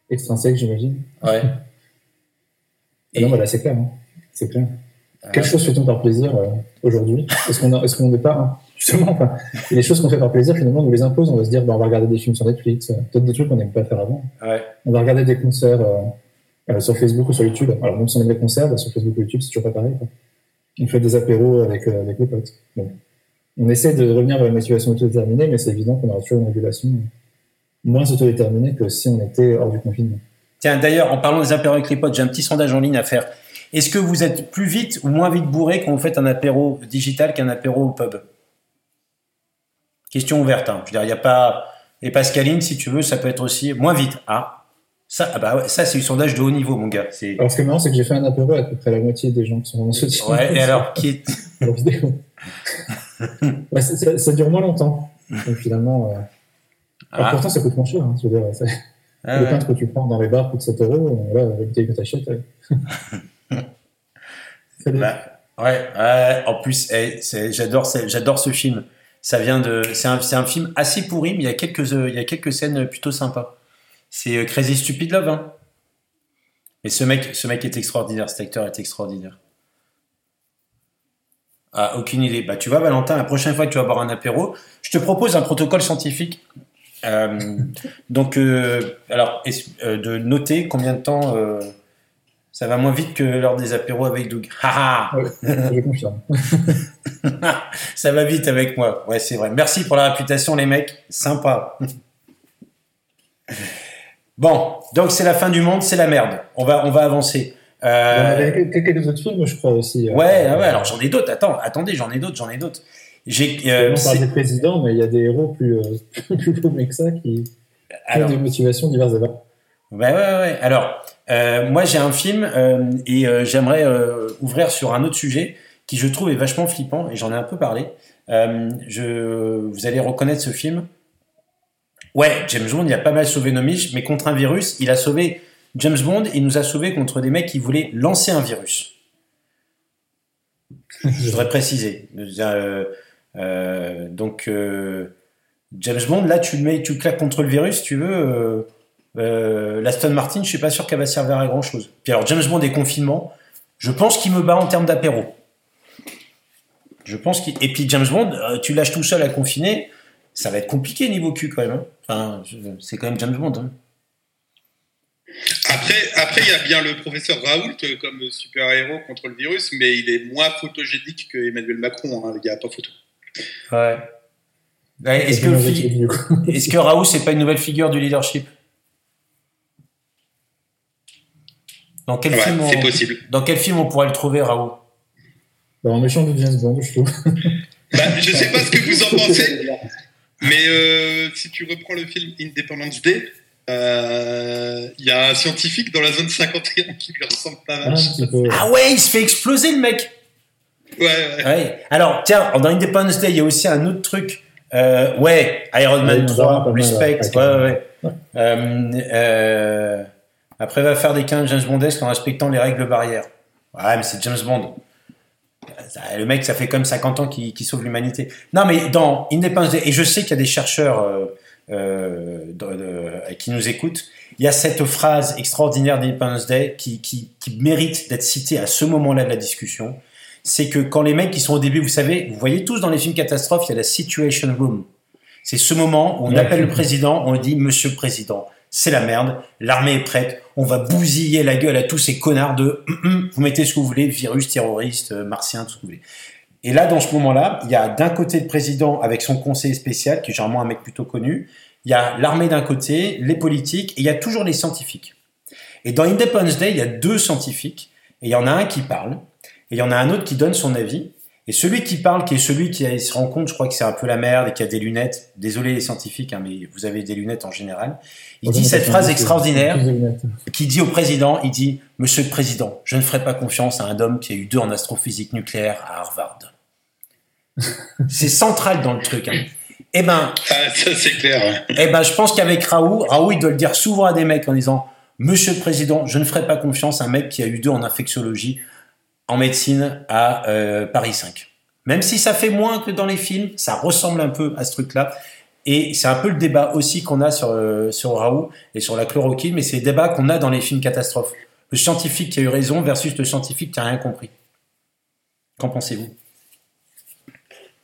extrinsèque, j'imagine. Ouais. Et non, voilà, c'est clair. hein. C'est clair. Quelle chose fait-on par plaisir euh, aujourd'hui? Est-ce qu'on est-ce qu'on n'est pas hein, justement enfin, des choses qu'on fait par plaisir finalement on nous les impose. On va se dire, bah, on va regarder des films sur Netflix, euh, peut-être des trucs qu'on n'aime pas faire avant. Ouais. On va regarder des concerts euh, euh, sur Facebook ou sur YouTube. Alors même si on aime les concerts, bah, sur Facebook ou YouTube, c'est toujours pas pareil. quoi. On fait des apéros avec euh, avec les potes. Donc, on essaie de revenir vers la motivation autodéterminée, mais c'est évident qu'on aura toujours une régulation moins autodéterminée que si on était hors du confinement. Tiens, d'ailleurs, en parlant des apéros avec les potes, j'ai un petit sondage en ligne à faire. Est-ce que vous êtes plus vite ou moins vite bourré quand vous faites un apéro digital qu'un apéro au pub? Question ouverte. Hein. Je veux dire, il n'y a pas. Et Pascaline, si tu veux, ça peut être aussi moins vite. Ah, ça, ah bah ouais, ça c'est du sondage de haut niveau, mon gars. C'est. Alors ce qui est marrant, c'est que j'ai fait un apéro avec à peu près la moitié des gens qui sont dans ce chat. Ouais. Et alors, qui est. Ouais, ça, ça- ça dure moins longtemps. Donc finalement, euh... Ah. pourtant ça coûte moins cher. Hein, je veux dire, ça- Ah le ouais. que tu prends dans les bars coûte 7 euros. Là, la bouteille que tu achètes. Bah, ouais, ouais, en plus, eh, j'adore, ce film. C'est un, film assez pourri, mais il y a quelques, euh, il y a quelques scènes plutôt sympas. C'est euh, Crazy Stupid Love, hein. Mais ce mec, est extraordinaire, cet acteur est extraordinaire. Ah, aucune idée. Bah, tu vois, Valentin, la prochaine fois que tu vas boire un apéro, je te propose un protocole scientifique. Euh, donc, alors, de noter combien de temps ça va moins vite que lors des apéros avec Doug. Ha ha Je confirme. Ça va vite avec moi. Ouais, c'est vrai. Merci pour la réputation, les mecs. Sympa. Bon, donc c'est la fin du monde, c'est la merde. On va, on va avancer. Euh, avait quelques quelques autres films, je crois aussi. euh, ouais, ah ouais. Alors j'en ai d'autres. Attends, attendez, j'en ai d'autres, j'en ai d'autres. J'ai. euh, on parle des présidents, mais il y a des héros plus, plus paumés que ça qui ont alors, des motivations diverses et variées. Ouais, ouais, ouais. Alors, euh, moi, j'ai un film euh, et euh, j'aimerais ouvrir sur un autre sujet qui, je trouve, est vachement flippant et j'en ai un peu parlé. Je, vous allez reconnaître ce film. Ouais, James Bond, il a pas mal sauvé nos miches, mais contre un virus, il a sauvé James Bond. Il nous a sauvés contre des mecs qui voulaient lancer un virus. Je voudrais préciser. Donc, James Bond, là, tu le mets, tu claques contre le virus, tu veux. Euh, l'Aston Martin, je suis pas sûr qu'elle va servir à grand chose. Puis alors, James Bond et confinement, je pense qu'il me bat en termes d'apéro. Je pense qu'il. Et puis James Bond, euh, tu lâches tout seul à confiner, ça va être compliqué niveau cul quand même. hein. Enfin, c'est quand même James Bond. hein. Après, après, il y a bien le professeur Raoult euh, comme super-héros contre le virus, mais il est moins photogénique que Emmanuel Macron. hein, il n'y a pas photo. Ouais. Ouais, Est-ce que, est-ce que Raoult, c'est pas une nouvelle figure du leadership? Dans quel, Ouais, film on, c'est possible. dans quel film on pourrait le trouver, Raoult? Bah, en méchant de James Bond, je trouve. Bah, je sais pas ce que vous en pensez, mais euh, si tu reprends le film Independence Day, euh, il y a un scientifique dans la zone 51 qui lui ressemble pas Ah, mal. peu. Ah ouais, il se fait exploser le mec Ouais, ouais. Ouais. Alors, tiens, dans Independence Day, il y a aussi un autre truc. Euh, ouais, Iron Man Ouais, il y en a 3, pas mal, respect. ouais. Ouais, après, va faire des 15 James Bondesques en respectant les règles barrières. Ouais, mais c'est James Bond. Le mec, ça fait comme 50 ans qu'il sauve l'humanité. Non, mais dans Independence Day, et je sais qu'il y a des chercheurs euh, euh, de- de- qui nous écoutent, il y a cette phrase extraordinaire d'Independence Day qui, qui, qui mérite d'être citée à ce moment-là de la discussion. C'est que quand les mecs qui sont au début, vous savez, vous voyez tous dans les films catastrophes, il y a la situation room. C'est ce moment où on appelle le président, on lui dit Monsieur le Président, c'est la merde, l'armée est prête, on va bousiller la gueule à tous ces connards de vous mettez ce que vous voulez, virus, terroriste, euh, martien, tout ce que vous voulez. Et là, dans ce moment-là, il y a d'un côté le président avec son conseiller spécial, qui est généralement un mec plutôt connu, il y a l'armée d'un côté, les politiques, et il y a toujours les scientifiques. Et dans Independence Day, il y a deux scientifiques, et il y en a un qui parle, et il y en a un autre qui donne son avis, et celui qui parle, qui est celui qui se rend compte, je crois que c'est un peu la merde et qui a des lunettes. Désolé les scientifiques, hein, mais vous avez des lunettes en général. Il dit cette phrase extraordinaire qui dit au président, il dit, Monsieur le Président, je ne ferai pas confiance à un homme qui a eu deux en astrophysique nucléaire à Harvard. c'est central dans le truc. Hein. Eh ben, Ah, ça c'est clair. eh ben, je pense qu'avec Raoult, Raoult, il doit le dire souvent à des mecs en disant, Monsieur le Président, je ne ferai pas confiance à un mec qui a eu deux en infectiologie, en médecine à euh, Paris 5. Même si ça fait moins que dans les films, ça ressemble un peu à ce truc-là. Et c'est un peu le débat aussi qu'on a sur, euh, sur Raoult et sur la chloroquine, mais c'est le débat qu'on a dans les films catastrophes. Le scientifique qui a eu raison versus le scientifique qui a rien compris. Qu'en pensez-vous?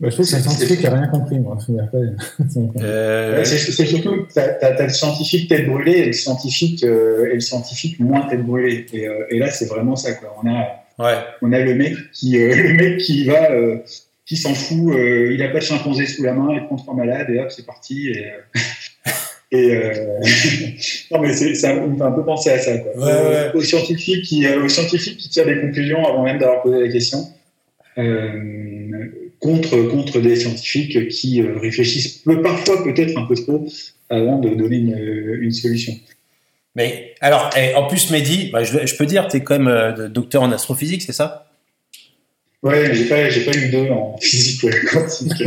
Bah, je trouve que c'est un scientifique qui a rien compris, moi. Euh, Ouais, C'est c'est surtout que t'as as, le scientifique tête brûlée et le scientifique, euh, et le scientifique moins tête brûlée. Et, euh, et là, c'est vraiment ça. Quoi. On, a, Ouais. on a le mec qui, euh, le mec qui va, euh, qui s'en fout, euh, il a pas de chimpanzé sous la main, il prend trois malades et hop, c'est parti. Et, et euh, non, mais ça me fait un peu penser à ça. Quoi. Ouais, ouais. Aux, scientifiques qui, aux scientifiques qui tirent des conclusions avant même d'avoir posé la question. Euh, contre, contre des scientifiques qui réfléchissent parfois peut-être un peu trop avant de donner une, une solution. Mais alors, en plus, Mehdi, bah, je, je peux dire, tu es quand même euh, docteur en astrophysique, c'est ça? Ouais, mais j'ai pas, j'ai pas eu deux en physique euh, quantique.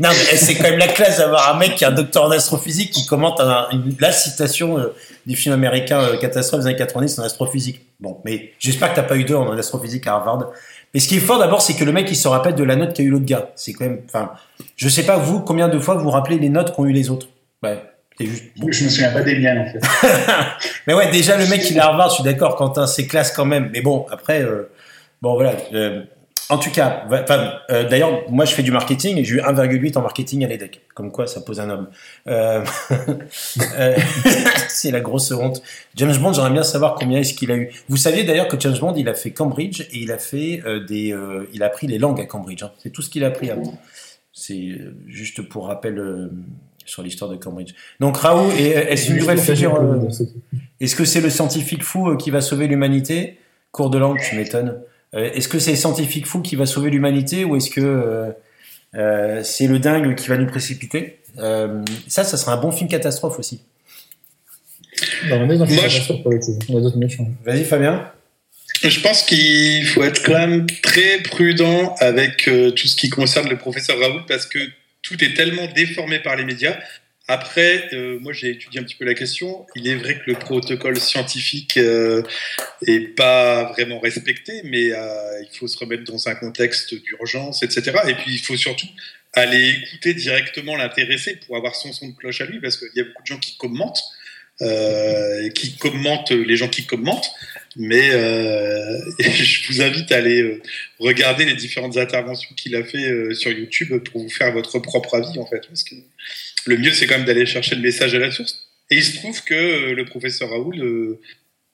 Non, mais eh, c'est quand même la classe d'avoir un mec qui est un docteur en astrophysique qui commente un- une- la citation euh, du film américain euh, Catastrophe des années 90 en astrophysique. Bon, mais j'espère que t'as pas eu deux en astrophysique à Harvard. Mais ce qui est fort d'abord, c'est que le mec, il se rappelle de la note qu'a eu l'autre gars. C'est quand même, enfin, je sais pas vous, combien de fois vous vous rappelez les notes qu'ont eu les autres? Ouais, c'est juste. Je me souviens pas des miennes en fait. Mais ouais, déjà le mec il est à Harvard, je suis d'accord, Quentin, c'est classe quand même. Mais bon, après, euh, bon voilà. euh, en tout cas, euh, d'ailleurs, moi je fais du marketing et j'ai eu 1,8 en marketing à l'EDEC. Comme quoi, ça pose un homme. C'est la grosse honte. James Bond, j'aimerais bien savoir combien est-ce qu'il a eu. Vous saviez d'ailleurs que James Bond, il a fait Cambridge et il a fait des, il a appris les langues à Cambridge. hein. C'est tout ce qu'il a appris avant. C'est euh, juste pour rappel sur l'histoire de Cambridge. Donc Raoult, euh, est-ce une nouvelle figure euh, est-ce que c'est le scientifique fou euh, qui va sauver l'humanité? Cours de langue, tu m'étonnes. Euh, est-ce que c'est le scientifique fou qui va sauver l'humanité ou est-ce que euh, euh, c'est le dingue qui va nous précipiter? Euh, Ça, ça sera un bon film catastrophe aussi. Bah, on est dans Moi, cette je- catastrophe pour le coup. On a d'autres méchants. Vas-y, Fabien. Je pense qu'il faut être quand même très prudent avec euh, tout ce qui concerne le professeur Raoult parce que tout est tellement déformé par les médias. Après, euh, moi j'ai étudié un petit peu la question. Il est vrai que le protocole scientifique euh, est pas vraiment respecté, mais euh, il faut se remettre dans un contexte d'urgence, etc. Et puis il faut surtout aller écouter directement l'intéressé pour avoir son son de cloche à lui, parce qu'il y a beaucoup de gens qui commentent, qui commentent les gens qui commentent. Mais euh, je vous invite à aller euh, regarder les différentes interventions qu'il a fait euh, sur YouTube pour vous faire votre propre avis en fait. Parce que le mieux c'est quand même d'aller chercher le message à la source. Et il se trouve que euh, le professeur Raoul euh,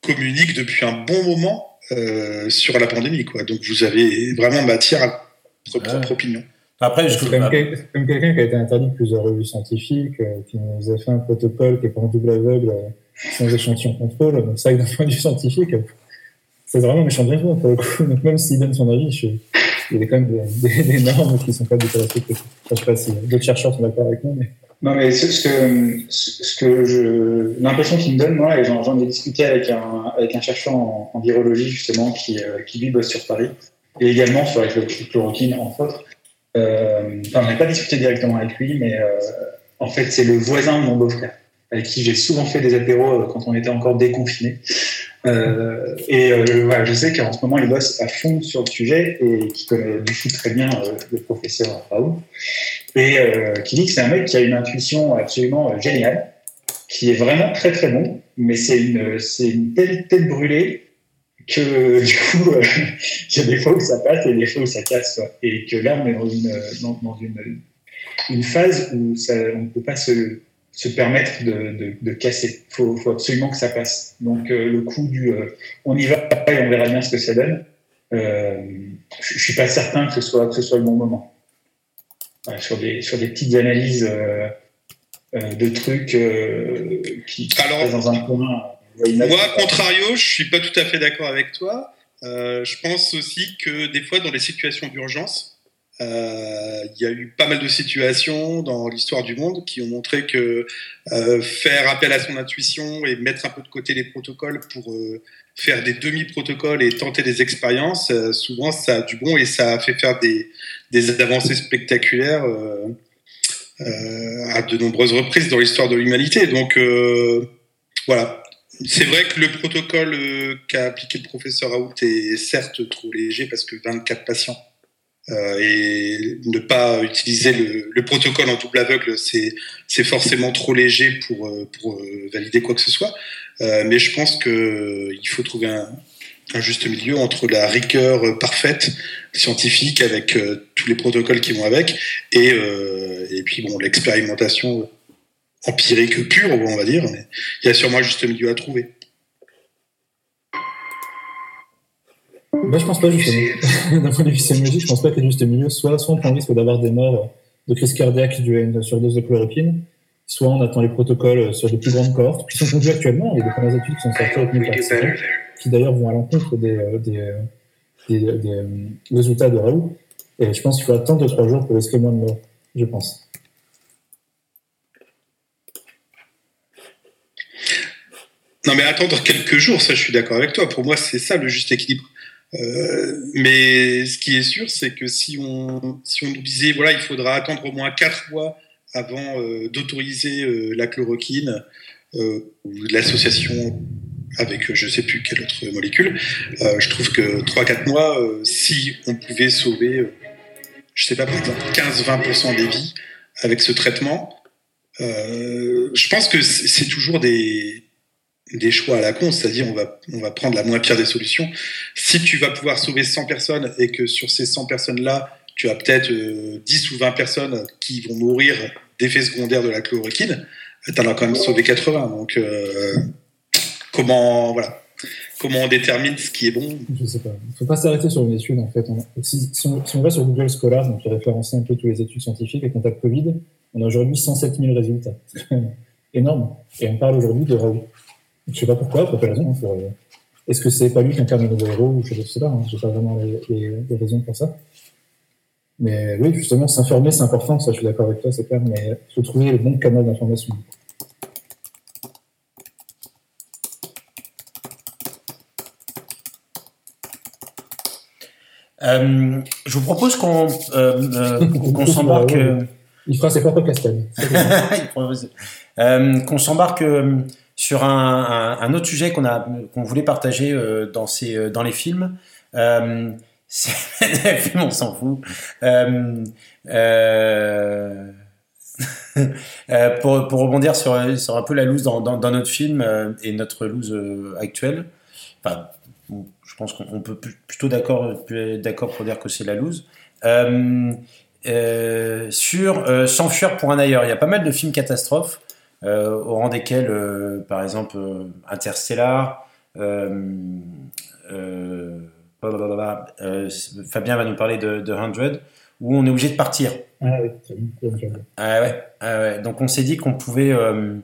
communique depuis un bon moment euh, sur la pandémie, quoi. Donc vous avez vraiment matière à votre propre opinion. Après, je C'est comme, quel- comme quelqu'un qui a été interdit de plusieurs revues scientifiques, euh, qui nous a fait un protocole qui est pas en double aveugle, euh, sans échantillon contrôle. Donc, c'est vrai que d'un point de vue scientifique, euh, c'est vraiment méchant de raison, pour le coup. Donc, même s'il donne son avis, je, il y a quand même des, des, des normes qui sont pas du tout respectées. Enfin, je sais pas si d'autres chercheurs sont d'accord avec moi, mais Non, mais ce, ce que, ce que je, l'impression qu'il me donne, moi, et j'en, j'en ai discuté avec un, avec un chercheur en, en virologie, justement, qui, euh, qui lui bosse sur Paris, et également sur avec le chloroquine, entre autres. Euh, enfin, on n'a pas discuté directement avec lui, mais euh, en fait, c'est le voisin de mon beau-frère, avec qui j'ai souvent fait des apéros euh, quand on était encore déconfinés. Euh, et je sais qu'en ce moment, il bosse à fond sur le sujet et qui connaît du coup très bien le professeur Raoul et qui dit que c'est un mec qui a une intuition absolument géniale, qui est vraiment très très bon, mais c'est une, une telle tête brûlée que du coup, euh, il y a des fois où ça passe et des fois où ça casse. quoi. Et que là, on est dans une, dans, dans une, une phase où ça, on ne peut pas se, se permettre de, de, de casser. Il faut, faut absolument que ça passe. Donc euh, le coup du euh, on y va et on verra bien ce que ça donne, euh, je ne suis pas certain que ce soit, que ce soit le bon moment. Voilà, sur, des, sur des petites analyses euh, euh, de trucs euh, qui, qui Alors, dans un coin. Moi, à contrario, je suis pas tout à fait d'accord avec toi. Euh, je pense aussi que des fois, dans les situations d'urgence, euh, il y a eu pas mal de situations dans l'histoire du monde qui ont montré que euh, faire appel à son intuition et mettre un peu de côté les protocoles pour faire des demi-protocoles et tenter des expériences, souvent ça a du bon et ça a fait faire des, des avancées spectaculaires à de nombreuses reprises dans l'histoire de l'humanité. Donc voilà, c'est vrai que le protocole euh, qu'a appliqué le professeur Raoult est certes trop léger parce que 24 patients euh, et ne pas utiliser le, le protocole en double aveugle, c'est forcément trop léger pour euh, pour euh, valider quoi que ce soit. Mais je pense que euh, il faut trouver un, un juste milieu entre la rigueur parfaite scientifique avec tous les protocoles qui vont avec et et puis bon l'expérimentation empirique pure, on va dire. Mais il y a sûrement un juste milieu à trouver. Bah, je pense pas justement. D'un point de vue sémiologique, je pense pas que le juste milieu soit soit on prend le risque d'avoir des morts de crise cardiaque due à une surdose de chloroquine, soit on attend les protocoles sur des plus grandes cohortes qui sont conduits actuellement. Il y a des premières études qui sont sorties avec 1000 participants, qui d'ailleurs vont à l'encontre des, euh, des, euh, des, des, euh, résultats de Raoult. Et je pense qu'il faut attendre 2-3 jours pour risquer moins de morts, je pense. Non, mais attendre quelques jours, ça, je suis d'accord avec toi. Pour moi, c'est ça le juste équilibre. Euh, mais ce qui est sûr, c'est que si on, si on nous disait, voilà, il faudra attendre au moins 4 mois avant euh, d'autoriser euh, la chloroquine euh, ou l'association avec je sais plus quelle autre molécule, je trouve que 3-4 mois, si on pouvait sauver, je sais pas, par exemple, 15-20% des vies avec ce traitement, je pense que c'est toujours des, des choix à la con, c'est-à-dire on va, on va prendre la moins pire des solutions. Si tu vas pouvoir sauver 100 personnes et que sur ces 100 personnes-là, tu as peut-être euh, 10 ou 20 personnes qui vont mourir d'effets secondaires de la chloroquine, tu en as quand même sauvé 80. Donc, euh, comment, voilà, comment on détermine ce qui est bon? Je sais pas. Il faut pas s'arrêter sur une étude, en fait. Si, on, va sur Google Scholar, donc qui référencie un peu toutes les études scientifiques et qu'on Covid, on a aujourd'hui 107 000 résultats. Énorme. Et on parle aujourd'hui de. Je sais pas pourquoi, pour quelle raison. pour, euh, Est-ce que c'est pas lui qui incarne le nouveau héros ou je sais pas, hein, j'ai pas vraiment les, les, les raisons pour ça. Mais oui, justement, s'informer, c'est important, ça je suis d'accord avec toi, c'est clair, mais il faut trouver le bon canal d'information. Euh, je vous propose qu'on euh, qu'on s'embarque. Il fera ses propres castagnes. Qu'on s'embarque sur un, autre sujet qu'on voulait partager euh, dans euh, dans les films. Euh, les films, on s'en fout. Pour, rebondir sur, un peu la loose dans, dans, notre film et notre loose actuelle, enfin, je pense qu'on on peut plutôt d'accord d'accord pour dire que c'est la loose. Sur S'enfuir pour un ailleurs. Il y a pas mal de films catastrophes, au rang desquels, euh, par exemple, euh, Interstellar, euh, euh, euh, Fabien va nous parler de, de 100, où on est obligé de partir. Ah oui. Ah ouais, ah ouais. Donc on s'est dit qu'on pouvait, euh,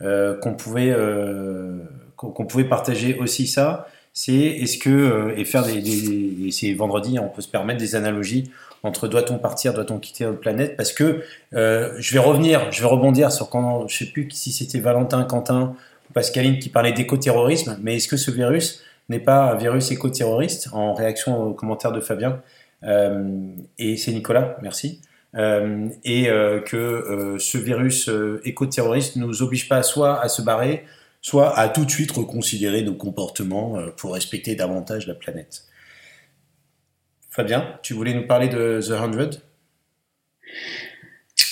euh, qu'on pouvait, euh, qu'on pouvait partager aussi ça. C'est est-ce que euh, et faire des, des et c'est vendredi, on peut se permettre des analogies entre doit-on partir, doit-on quitter notre planète Parce que euh, je vais revenir, je vais rebondir sur quand je sais plus si c'était Valentin, Quentin ou Pascaline qui parlait d'éco-terrorisme, mais est-ce que ce virus n'est pas un virus éco-terroriste en réaction aux commentaires de Fabien Euh, Et c'est Nicolas, merci. Euh, et euh, que euh, ce virus éco-terroriste nous oblige pas soit à se barrer, soit à tout de suite reconsidérer nos comportements pour respecter davantage la planète. Fabien, tu voulais nous parler de The 100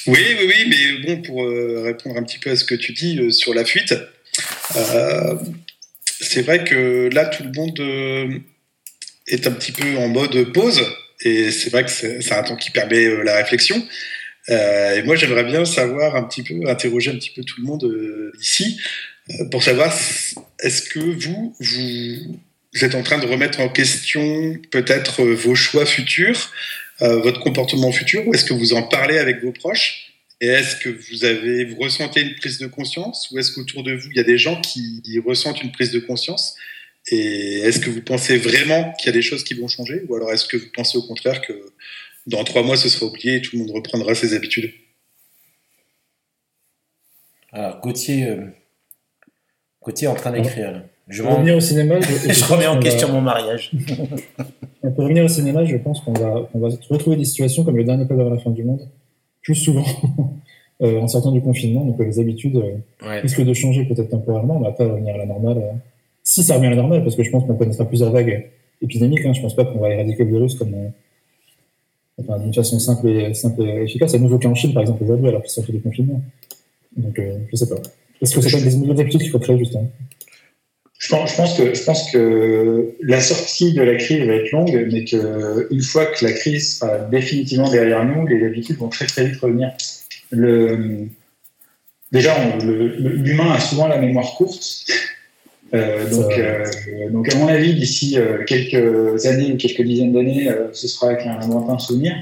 Oui, oui, oui, mais bon, pour euh, répondre un petit peu à ce que tu dis euh, sur la fuite, euh, c'est vrai que là, tout le monde est un petit peu en mode pause, et c'est vrai que c'est un temps qui permet la réflexion. Et moi, j'aimerais bien savoir un petit peu, interroger un petit peu tout le monde ici, pour savoir, est-ce que vous, vous, vous êtes en train de remettre en question peut-être euh, vos choix futurs euh, votre comportement futur ou est-ce que vous en parlez avec vos proches? Et est-ce que vous avez vous ressentez une prise de conscience ou est-ce qu'autour de vous il y a des gens qui ressentent une prise de conscience? Et est-ce que vous pensez vraiment qu'il y a des choses qui vont changer ou alors est-ce que vous pensez au contraire que dans trois mois ce sera oublié et tout le monde reprendra ses habitudes? Alors, Gauthier, euh, Gauthier est en train d'écrire. Je, revenir au cinéma, je, remets en question va- mon mariage. Pour revenir au cinéma, je pense qu'on va, retrouver des situations comme le dernier pas vers la fin du monde, plus souvent euh, en sortant du confinement. Donc euh, les habitudes euh, Ouais. risquent de changer peut-être temporairement, on va pas revenir à la normale. Si ça revient à la normale, parce que je pense qu'on connaîtra plusieurs vagues épidémiques. Hein, je pense pas qu'on va éradiquer le virus comme, euh, enfin, d'une façon simple et, simple et efficace. De nouveaux cas en Chine, par exemple, aujourd'hui, alors qu'ils sortent du confinement. Donc euh, je sais pas. Est-ce que c'est pas des nouvelles habitudes qu'il faut créer justement? Je pense, je pense que je pense que la sortie de la crise va être longue, mais que une fois que la crise sera définitivement derrière nous, les habitudes vont très très vite revenir. Le, déjà, l'humain a souvent la mémoire courte. Euh, donc, euh, donc, à mon avis, d'ici euh, quelques années ou quelques dizaines d'années, ce sera avec un lointain souvenir.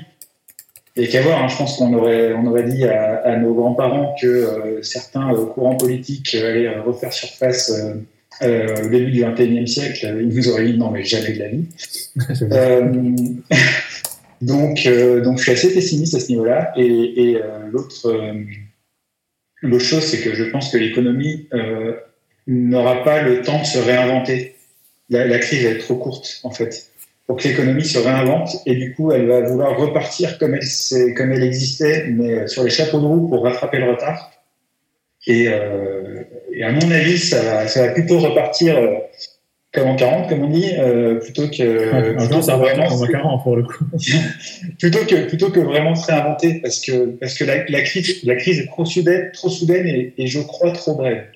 Et qu'à voir, hein, je pense qu'on aurait, on aurait dit à, à nos grands-parents que certains courants politiques allaient refaire surface euh, au début du XXIe siècle, euh, ils nous auraient dit non, mais jamais de la vie. Euh, donc, euh, donc, je suis assez pessimiste à ce niveau-là. Et, et l'autre, chose, c'est que je pense que l'économie n'aura pas le temps de se réinventer. La, la crise va être trop courte, en fait, pour que l'économie se réinvente. Et du coup, elle va vouloir repartir comme elle, comme elle existait, mais sur les chapeaux de roue pour rattraper le retard. Et, euh, et à mon avis, ça va, ça va plutôt repartir comme en 40, comme on dit, euh, plutôt que, plutôt jour, ça que vraiment, vraiment 40 pour le coup. plutôt que plutôt que vraiment se réinventer, parce que parce que la, la crise la crise est trop soudaine, trop soudaine et, et je crois trop brève.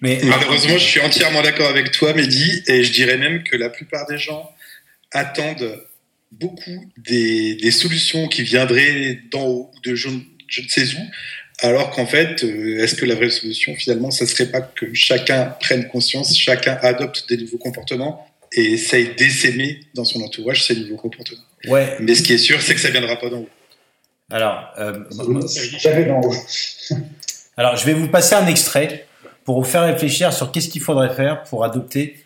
Mais Malheureusement, je suis entièrement d'accord avec toi, Mehdi, et je dirais même que la plupart des gens attendent beaucoup des, des solutions qui viendraient d'en haut, de je, je ne sais où, alors qu'en fait, euh, est-ce que la vraie solution, finalement, ça serait pas que chacun prenne conscience, chacun adopte des nouveaux comportements et essaye d'essaimer dans son entourage ces nouveaux comportements? ouais. Mais ce qui est sûr, c'est que ça viendra pas d'en haut. Alors, euh, Alors, je vais vous passer un extrait pour vous faire réfléchir sur qu'est-ce qu'il faudrait faire pour adopter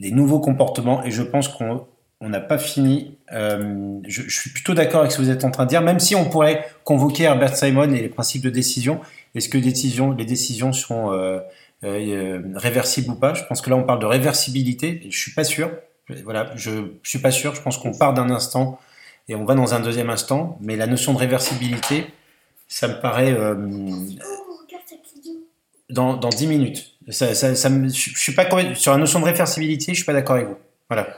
des nouveaux comportements. Et je pense qu'on on n'a pas fini. Euh, je, suis plutôt d'accord avec ce que vous êtes en train de dire, même si on pourrait convoquer Herbert Simon et les principes de décision. Est-ce que les décisions, les sont euh, euh, réversibles ou pas? Je pense que là, on parle de réversibilité. Et je suis pas sûr. Voilà, je, je suis pas sûr. Je pense qu'on part d'un instant et on va dans un deuxième instant. Mais la notion de réversibilité, ça me paraît dans, dans 10 minutes. Ça, ça, ça me, je suis pas sur la notion de réversibilité, je suis pas d'accord avec vous. Voilà.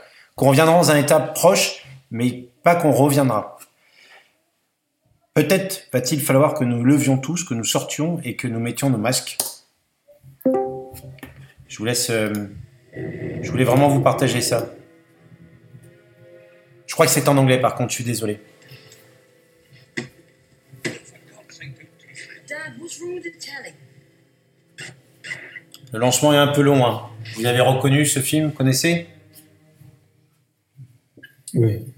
Qu'on reviendra dans un état proche, mais pas qu'on reviendra. Peut-être va-t-il falloir que nous levions tous, que nous sortions et que nous mettions nos masques. Je vous laisse. euh, je voulais vraiment vous partager ça. Je crois que c'est en anglais par contre, je suis désolé. Le lancement est un peu long. Hein. Vous avez reconnu ce film, vous connaissez? Oui.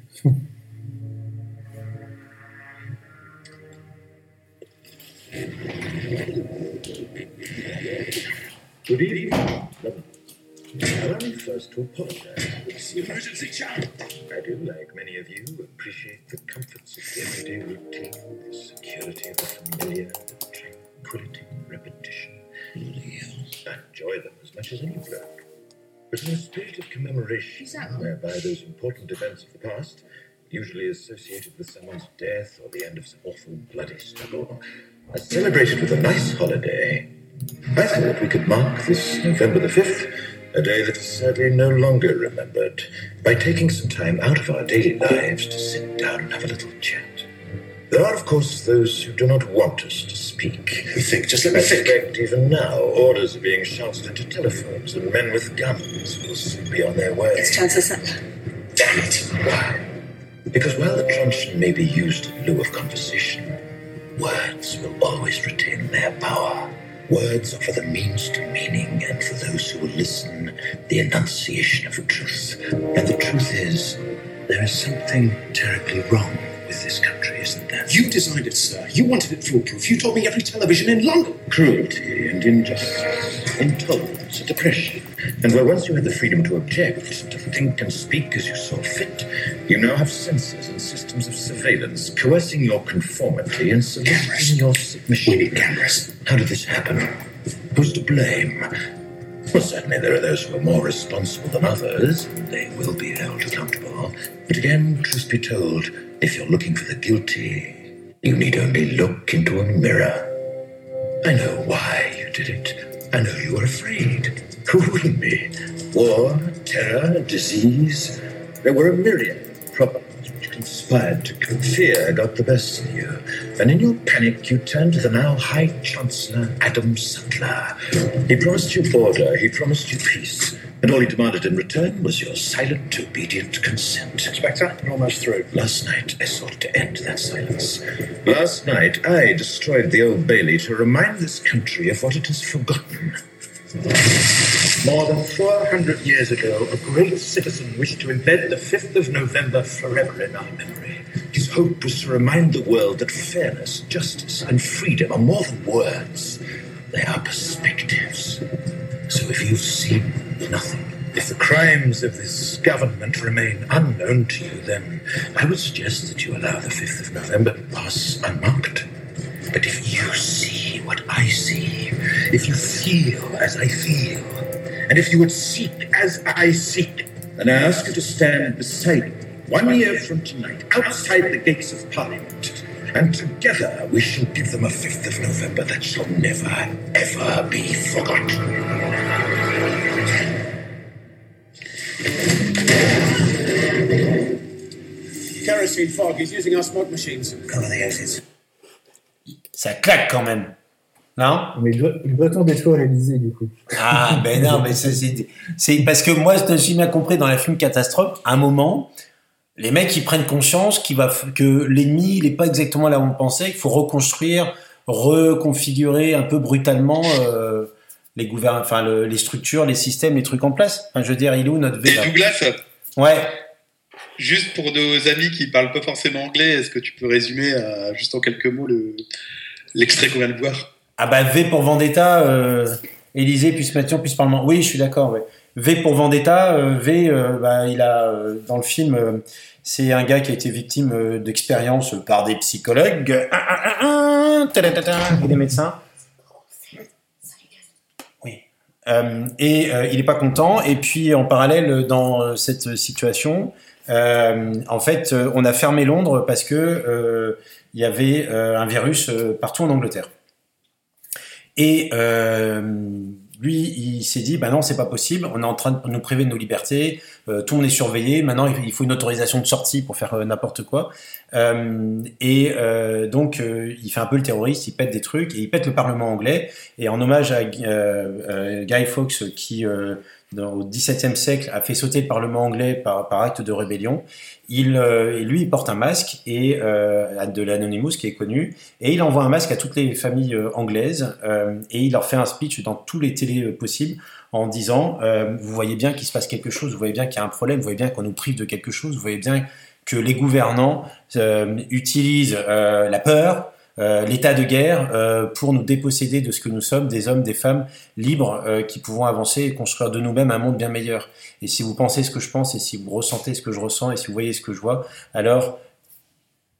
Good evening. Allow me first to apologize for this emergency channel. I do, like many of you, appreciate the comforts of the everyday routine, the security of the familiar, the tranquility of repetition. I enjoy them as much as any work. But in a spirit of commemoration, whereby those important events of the past, usually associated with someone's death or the end of some awful bloody struggle, are celebrated with a nice holiday. I thought we could mark this November the 5th, a day that is sadly no longer remembered, by taking some time out of our daily lives to sit down and have a little chat. There are, of course, those who do not want us to speak. We think, just let me think. Expect even now, orders are being shouted into telephones, and men with guns will soon be on their way. It's Chancellor Sattler. Damn it! Why? Because while the truncheon may be used in lieu of conversation, words will always retain their power. Words offer the means to meaning, and for those who will listen, the enunciation of truth. And the truth is, there is something terribly wrong with this country, isn't there? You designed it, sir. You wanted it foolproof. You told me every television in London. cruelty and injustice, intolerance and oppression. And where once you had the freedom to object, to think and speak as you saw fit, you now have censors and systems of surveillance coercing your conformity and selecting your submission. We need cameras. How did this happen? Who's to blame? Well, certainly there are those who are more responsible than others, they will be held accountable. But again, truth be told, if you're looking for the guilty, you need only look into a mirror. I know why you did it. I know you were afraid. Who wouldn't be? War, terror, disease. There were a myriad problems which conspired to kill. Fear got the best of you. And in your panic, you turned to the now High Chancellor Adam Sutler. He promised you order, he promised you peace. And all he demanded in return was your silent, obedient consent. Inspector, you're almost through. Last night, I sought to end that silence. Last night, I destroyed the Old Bailey to remind this country of what it has forgotten. More than 400 years ago, a great citizen wished to embed the 5th of November forever in our memory. His hope was to remind the world that fairness, justice, and freedom are more than words, they are perspectives. So if you've seen nothing, if the crimes of this government remain unknown to you, then I would suggest that you allow the 5th of November to pass unmarked. But if you see what I see, if you feel as I feel, and if you would seek as I seek, then I ask you to stand beside me one year from tonight, outside the gates of Parliament. And together we shall give them a 5th of November that shall never, ever be forgotten. Kerosene fog. He's using our smoke machines. Cover the exits. Ça claque quand même. Non? Mais doit- doit-on détruire l'Elysée, du coup Ah, ben non, mais c'est, c'est parce que moi, j'ai bien compris dans la film Catastrophe, à un moment, les mecs, ils prennent conscience qu'il va, que l'ennemi, il est pas exactement là où on pensait, qu'il faut reconstruire, reconfigurer un peu brutalement euh, les gouvernements, enfin, le- les structures, les systèmes, les trucs en place. Enfin, je veux dire, il est où notre V Douglas, Ouais. juste pour nos amis qui parlent pas forcément anglais, est-ce que tu peux résumer euh, juste en quelques mots le- l'extrait qu'on vient de voir? Ah bah V pour Vendetta, euh, Élysée plus Mathieu plus Parlement. Oui, je suis d'accord. ouais. V pour Vendetta, euh, V, euh, bah, il a dans le film, c'est un gars qui a été victime d'expériences par des psychologues, Ah, ah, ah, et des médecins. Euh, et euh, il n'est pas content. Et puis en parallèle, dans euh, cette situation, euh, en fait, on a fermé Londres parce que il y avait un virus partout en Angleterre. Et lui, il s'est dit, bah non, c'est pas possible. On est en train de nous priver de nos libertés. Euh, tout monde est surveillé. Maintenant, il faut une autorisation de sortie pour faire euh, n'importe quoi. Euh, et donc, il fait un peu le terroriste. Il pète des trucs et il pète le Parlement anglais. Et en hommage à Guy Fawkes, qui dans, au XVIIe siècle a fait sauter le Parlement anglais par, par acte de rébellion, il, lui, il porte un masque et de l'Anonymous qui est connu, et il envoie un masque à toutes les familles anglaises et il leur fait un speech dans tous les télés possibles en disant euh, vous voyez bien qu'il se passe quelque chose, vous voyez bien qu'il y a un problème, vous voyez bien qu'on nous prive de quelque chose, vous voyez bien que les gouvernants euh, utilisent euh, la peur, l'état de guerre pour nous déposséder de ce que nous sommes, des hommes, des femmes libres qui pouvons avancer et construire de nous-mêmes un monde bien meilleur. Et si vous pensez ce que je pense et si vous ressentez ce que je ressens et si vous voyez ce que je vois, alors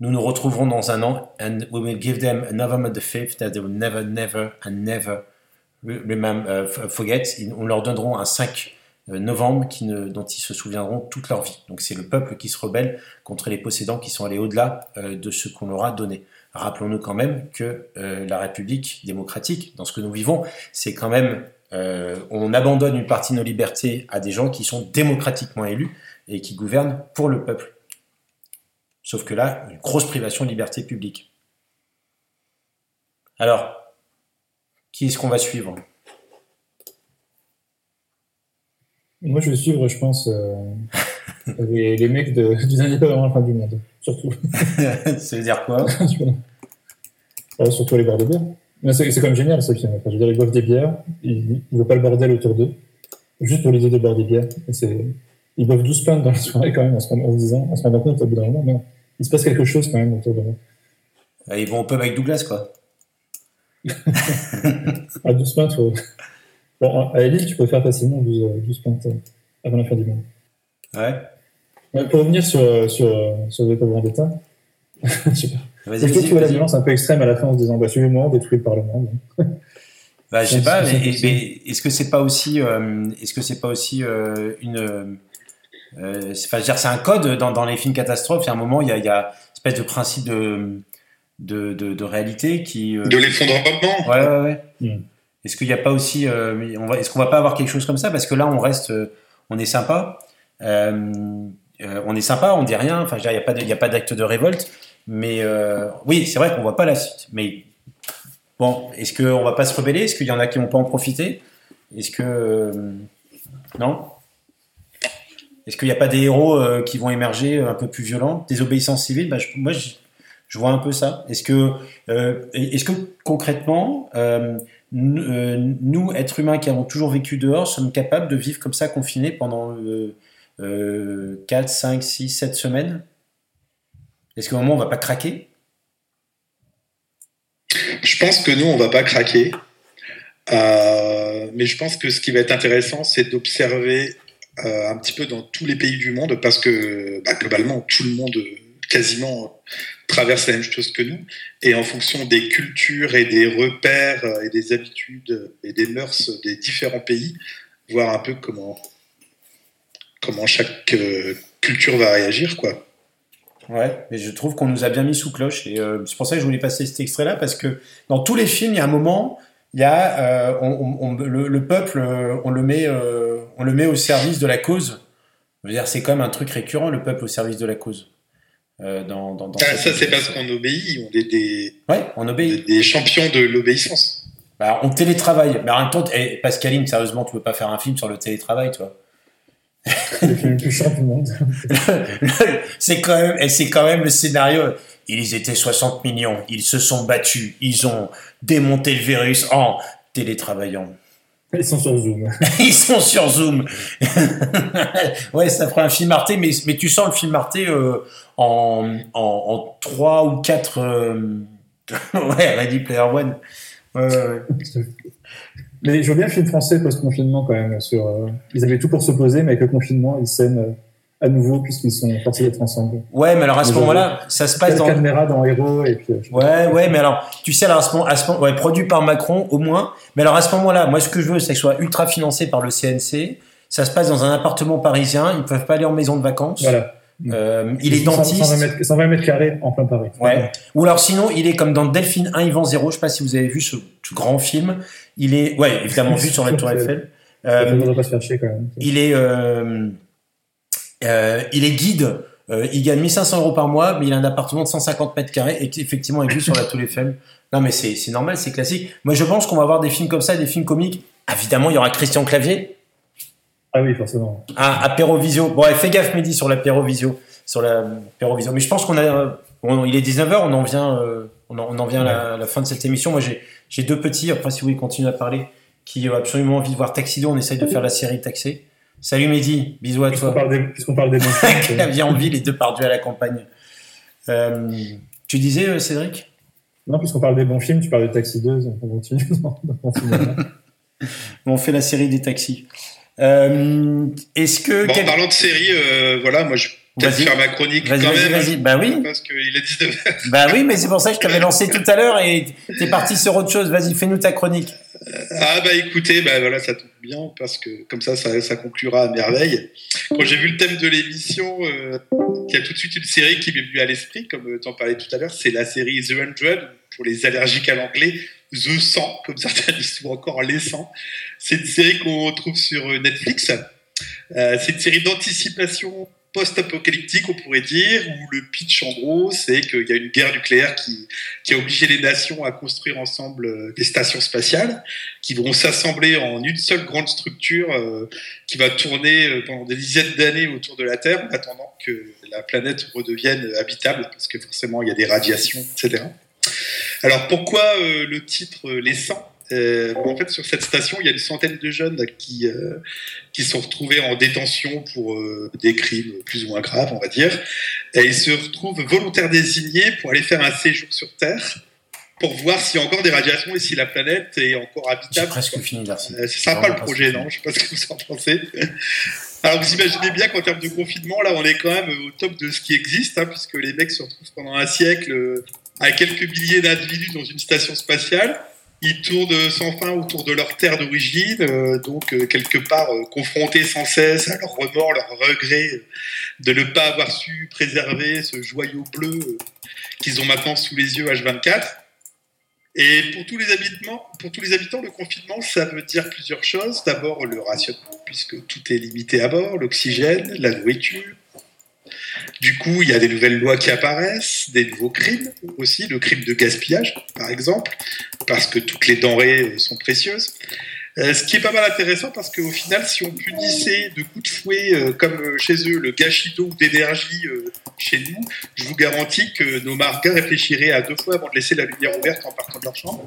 nous nous retrouverons dans un an and we will give them a November the 5th that they will never, never and never remember, euh, f- forget. Ils- On leur donneront un 5 novembre qui dont ils se souviendront toute leur vie. Donc c'est le peuple qui se rebelle contre les possédants qui sont allés au-delà euh, de ce qu'on leur a donné. Rappelons-nous quand même que euh, la République démocratique, dans ce que nous vivons, c'est quand même euh, on abandonne une partie de nos libertés à des gens qui sont démocratiquement élus et qui gouvernent pour le peuple. Sauf que là, une grosse privation de liberté publique. Alors, qui est-ce qu'on va suivre? Moi, je vais suivre, je pense, euh, les, les mecs de, du dernier pas vraiment la fin du monde, surtout. Ça veut dire quoi? Euh, surtout les bars de bière. C'est quand même génial film. Enfin, je veux dire, ils boivent des bières, ils ne voient pas le bordel autour d'eux, juste pour l'idée de boire des bières. Et Ils boivent 12 pintes dans la soirée quand même, en se, rendant- en se disant, en se rendant compte au bout d'un moment, non, il se passe quelque chose quand même autour de nous. Euh, Ils vont au pub avec Douglas, quoi. À 12 pintes, faut... bon, à Elite, tu peux faire facilement 12, euh, 12 pintes euh, avant la fin du monde. Ouais. Pour revenir sur, euh, sur, euh, sur pour Vendetta. Vas-y, Est-ce que tu vois la violence un peu extrême à la fin en se disant, bah, suivez-moi, on détruit le Parlement. Bah, je sais pas, mais, est-ce que c'est pas aussi, euh, est-ce que c'est pas aussi euh, une, euh, c'est- enfin, je veux dire, c'est un code dans, dans les films catastrophes. Il y a un moment, il y a, il y a une espèce de principe de, de, de, de réalité qui. euh, De l'effondrement. Ouais, ouais, ouais. Mm. Est-ce qu'il n'y a pas aussi, euh, mais on va, est-ce qu'on va pas avoir quelque chose comme ça? Parce que là, on reste, euh, on est sympa, euh, euh, on est sympa, on dit rien. Enfin, je veux dire, il n'y a pas, de- il y a pas d'acte de révolte, mais euh, oui, c'est vrai qu'on voit pas la suite. Mais bon, est-ce qu'on va pas se rebeller? Est-ce qu'il y en a qui vont pas en profiter? Est-ce que euh, non? Est-ce qu'il n'y a pas des héros euh, qui vont émerger un peu plus violents, des obéissances civiles? Bah, je- Moi, je, je vois un peu ça. Est-ce que, euh, concrètement, euh, euh, nous, êtres humains qui avons toujours vécu dehors, sommes capables de vivre comme ça, confinés pendant euh, euh, 4, 5, 6, 7 semaines? Est-ce qu'au moment, on va pas craquer? Je pense que nous, on va pas craquer. Mais je pense que ce qui va être intéressant, c'est d'observer un petit peu dans tous les pays du monde, parce que bah, globalement, tout le monde quasiment traverse la même chose que nous. Et en fonction des cultures et des repères euh, et des habitudes et des mœurs des différents pays, voir un peu comment, comment chaque euh, culture va réagir. quoi. Ouais, mais je trouve qu'on nous a bien mis sous cloche et euh, c'est pour ça que je voulais passer cet extrait-là parce que dans tous les films, il y a un moment, il y a euh, le, le peuple, euh, on le met, euh, on le met au service de la cause. C'est quand même un truc récurrent, le peuple au service de la cause. Euh, dans, dans, dans Ah, cette- ça, c'est parce qu'on obéit, on est des, Ouais, on obéit. des champions de l'obéissance. Bah, on télétravaille. Mais en même temps, eh, Pascaline, sérieusement, tu veux pas faire un film sur le télétravail, toi c'est quand même, et c'est quand même le scénario. Ils étaient 60 millions, ils se sont battus, ils ont démonté le virus en télétravaillant. Ils sont sur Zoom. Ils sont sur Zoom. ouais, ça ferait un film Arte, mais, mais tu sens le film Arte euh, en, en, en 3 ou 4... ouais, Ready Player One. Ouais, ouais, ouais. Mais je vois bien le film français post-confinement quand même. Sur, euh, ils avaient tout pour s'opposer, mais avec le confinement, ils s'aiment euh, à nouveau puisqu'ils sont forcés d'être ensemble. Ouais, mais alors à ce moment-là, ça se passe dans... caméra dans Héros et puis. euh. Ouais, ouais, mais alors, tu sais, alors à ce moment, à ce moment- ouais, produit par Macron au moins. Mais alors à ce moment-là, moi, ce que je veux, c'est que ce soit ultra financé par le CNC. Ça se passe dans un appartement parisien. Ils peuvent pas aller en maison de vacances. Voilà. Euh, il est 100 dentiste. 120 mètres, 120 mètres carrés en plein Paris. Ouais. Ou alors sinon, il est comme dans Delphine 1, Yvan 0. Je sais pas si vous avez vu ce, grand film. Il est, ouais, évidemment vu sur la Tour Eiffel. Euh, ne il est, euh, euh, il est guide. Euh, il gagne 1500 euros par mois, mais il a un appartement de 150 mètres carrés et effectivement est vu sur la Tour Eiffel. Non, mais c'est c'est normal, c'est classique. Moi, je pense qu'on va avoir des films comme ça, des films comiques. Évidemment, il y aura Christian Clavier. Ah oui, forcément. Ah, apérovisio. Bon, ouais, fais gaffe, Mehdi, sur l'apérovisio. Sur l'apérovisio. Mais je pense qu'on a. euh, bon, il est 19h, on en vient, euh, on en, on en vient à la, fin de cette émission. Moi, j'ai j'ai deux petits, après, si vous voulez continuer à parler, qui ont absolument envie de voir Taxido. On essaye de faire la série Taxé. Salut Mehdi, bisous à toi. parle des, puisqu'on parle des bons films, c'est- Clavier en ville et deux pardus à la campagne. Euh, tu disais, euh, Cédric? Non, puisqu'on parle des bons films, tu parles de Taxi 2, donc on continue. On fait la série des taxis. Euh, Est-ce que. Bon, en parlant de série, euh, voilà, moi je peut-être Vas-y. faire ma chronique Vas-y, quand vas-y, même. vas-y. Bah oui. Parce qu'il est 19h. Bah oui, mais c'est pour ça que je t'avais lancé tout à l'heure et t'es parti sur autre chose. Vas-y, fais-nous ta chronique. Ah bah écoutez, bah voilà, ça tombe bien parce que comme ça, ça, ça conclura à merveille. Quand j'ai vu le thème de l'émission, euh, il y a tout de suite une série qui m'est venue à l'esprit, comme tu en parlais tout à l'heure, c'est la série The 100, pour les allergiques à l'anglais, The 100, comme certains disent ou encore les 100. C'est une série qu'on trouve sur euh, Netflix. Euh, c'est une série d'anticipation post-apocalyptique, on pourrait dire, où le pitch, en gros, c'est qu'il y a une guerre nucléaire qui, qui a obligé les nations à construire ensemble euh, des stations spatiales qui vont s'assembler en une seule grande structure euh, qui va tourner euh, pendant des dizaines d'années autour de la Terre en attendant que la planète redevienne habitable, parce que forcément il y a des radiations, etc. Alors pourquoi le titre Les 100 Euh, En fait, sur cette station, il y a une centaine de jeunes qui, euh, qui sont retrouvés en détention pour euh, des crimes plus ou moins graves, on va dire. Et ils se retrouvent volontaires désignés pour aller faire un séjour sur Terre pour voir s'il y a encore des radiations et si la planète est encore habitable. presque fini. Euh, c'est sympa le projet, non? Je sais pas ce que vous en pensez. Alors vous imaginez bien qu'en termes de confinement, là, on est quand même au top de ce qui existe, hein, puisque les mecs se retrouvent pendant un siècle à quelques milliers d'individus dans une station spatiale. Ils tournent sans fin autour de leur terre d'origine, euh, donc euh, quelque part euh, confrontés sans cesse à leur remords, leur regret de ne pas avoir su préserver ce joyau bleu qu'ils ont maintenant sous les yeux H24. Et pour tous les habitants, pour tous les habitants, le confinement, ça veut dire plusieurs choses. D'abord, le rationnement, puisque tout est limité à bord, l'oxygène, la nourriture. Du coup, il y a des nouvelles lois qui apparaissent, des nouveaux crimes aussi, le crime de gaspillage, par exemple, parce que toutes les denrées euh, sont précieuses. Euh, ce qui est pas mal intéressant parce qu'au final, si on punissait de coups de fouet, euh, comme chez eux, le gâchis d'eau ou d'énergie chez nous, je vous garantis que nos margas réfléchiraient à deux fois avant de laisser la lumière ouverte en partant de leur chambre.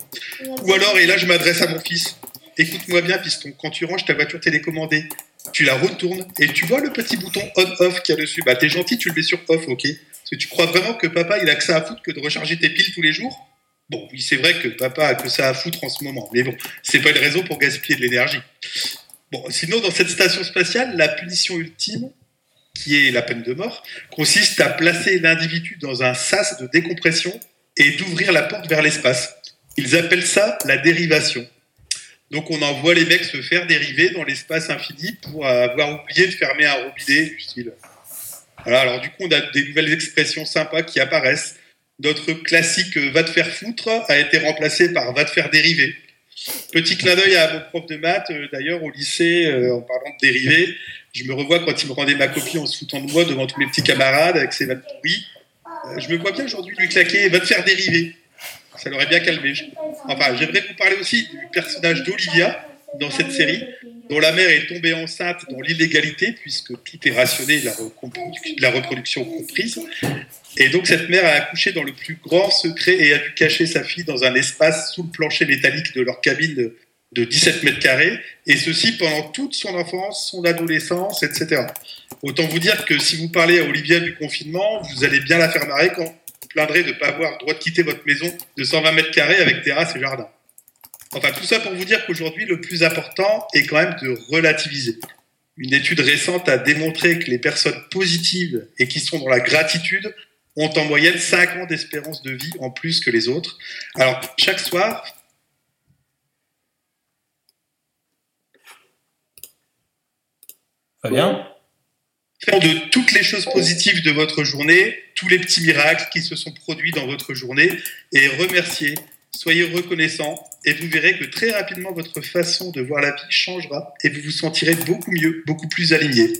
Ou alors, et là je m'adresse à mon fils, écoute-moi bien, piston, quand tu ranges ta voiture télécommandée, tu la retournes et tu vois le petit bouton on-off qu'il y a dessus. Bah, t'es gentil, tu le mets sur off, ok Parce que tu crois vraiment que papa, il a que ça à foutre que de recharger tes piles tous les jours? Bon, oui, c'est vrai que papa a que ça à foutre en ce moment, mais bon, c'est pas une raison pour gaspiller de l'énergie. Bon, sinon, dans cette station spatiale, la punition ultime, qui est la peine de mort, consiste à placer l'individu dans un sas de décompression et d'ouvrir la porte vers l'espace. Ils appellent ça la dérivation. Donc on envoie les mecs se faire dériver dans l'espace infini pour avoir oublié de fermer un robinet du style. Alors du coup on a des nouvelles expressions sympas qui apparaissent. Notre classique va te faire foutre a été remplacé par va te faire dériver. Petit clin d'œil à mon prof de maths, euh, d'ailleurs au lycée, euh, en parlant de dériver, je me revois quand il me rendait ma copie en se foutant de moi devant tous mes petits camarades avec ses vannes pourries. Euh, je me vois bien aujourd'hui lui claquer va te faire dériver. Ça l'aurait bien calmé. Enfin, j'aimerais vous parler aussi du personnage d'Olivia dans cette série, dont la mère est tombée enceinte dans l'illégalité, puisque tout est rationné, la, reproduc- la reproduction comprise. Et donc cette mère a accouché dans le plus grand secret et a dû cacher sa fille dans un espace sous le plancher métallique de leur cabine de, de 17 mètres carrés, et ceci pendant toute son enfance, son adolescence, etc. Autant vous dire que si vous parlez à Olivia du confinement, vous allez bien la faire marrer quand plaindrez de ne pas avoir le droit de quitter votre maison de 120 mètres carrés avec terrasse et jardin. Enfin, tout ça pour vous dire qu'aujourd'hui, le plus important est quand même de relativiser. Une étude récente a démontré que les personnes positives et qui sont dans la gratitude ont en moyenne 5 ans d'espérance de vie en plus que les autres. Alors, chaque soir, Fabien? Faites de toutes les choses positives de votre journée, tous les petits miracles qui se sont produits dans votre journée, et remerciez. Soyez reconnaissants, et vous verrez que très rapidement, votre façon de voir la vie changera, et vous vous sentirez beaucoup mieux, beaucoup plus aligné.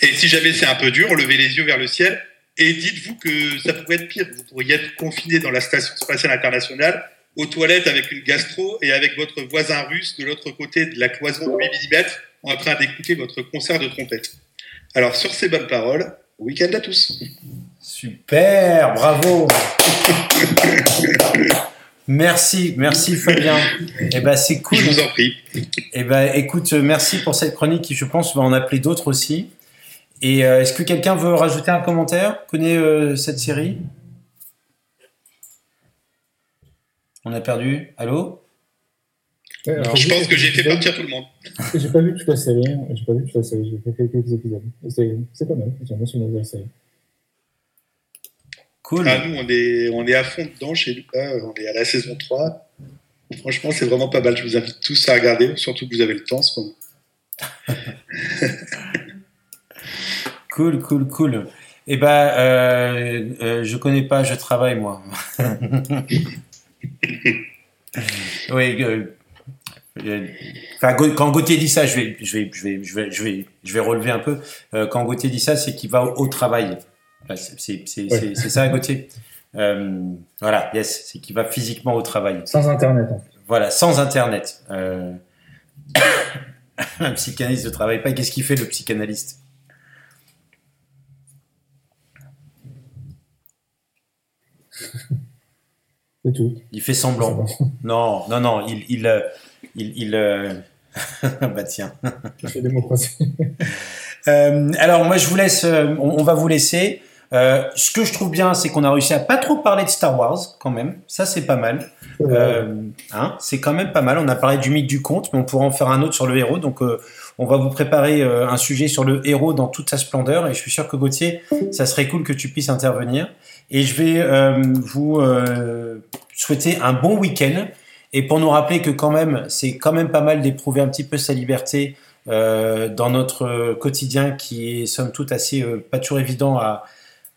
Et si jamais c'est un peu dur, levez les yeux vers le ciel et dites-vous que ça pourrait être pire. Vous pourriez être confiné dans la station spatiale internationale, aux toilettes avec une gastro et avec votre voisin russe de l'autre côté de la cloison de 8 mm en train d'écouter votre concert de trompette. Alors, sur ces bonnes paroles, week-end à tous. Super, bravo. merci, merci Fabien. Eh ben c'est cool. Je vous en prie. Eh ben écoute, merci pour cette chronique qui, je pense, va en appeler d'autres aussi. Et euh, est-ce que quelqu'un veut rajouter un commentaire? Connaît euh, cette série? On a perdu. Allô? Ouais, alors, Je pense que j'ai fait partir tout le monde. J'ai pas vu toute la série. J'ai pas vu toute la série. J'ai fait quelques épisodes. C'est c'est pas mal. J'aime bien ce la série. Cool. Ah, nous, on est, on est à fond dedans chez Lucas. On est à la saison 3. Franchement, c'est vraiment pas mal. Je vous invite tous à regarder, surtout que vous avez le temps en ce moment. Cool, cool, cool. Eh ben, euh, euh, je connais pas, je travaille moi. oui. euh, Enfin, quand Gauthier dit ça, je vais, je vais, je vais, je vais, je vais, je vais relever un peu. Euh, quand Gauthier dit ça, c'est qu'il va au, travail. C'est- Ouais. ça, Gauthier? Euh, voilà, yes, c'est qu'il va physiquement au travail. Sans internet. En fait. Voilà, sans Internet. Euh... un psychanalyste ne travaille pas. Qu'est-ce qu'il fait, le psychanalyste? C'est tout. Il fait semblant. Non, non, non, il... il, euh, il, il euh, bah tiens. Je fais des mots croisés. Euh, alors moi je vous laisse, euh, on, on va vous laisser. Euh, ce que je trouve bien, c'est qu'on a réussi à pas trop parler de Star Wars quand même. Ça c'est pas mal. Hein, c'est quand même pas mal. On a parlé du mythe du conte, mais on pourra en faire un autre sur le héros. Donc, on va vous préparer un sujet sur le héros dans toute sa splendeur. Et je suis sûr que Gauthier, ça serait cool que tu puisses intervenir. Et je vais vous souhaiter un bon week-end. Et pour nous rappeler que quand même, c'est quand même pas mal d'éprouver un petit peu sa liberté euh, dans notre quotidien qui est somme toute assez euh, pas toujours évident à,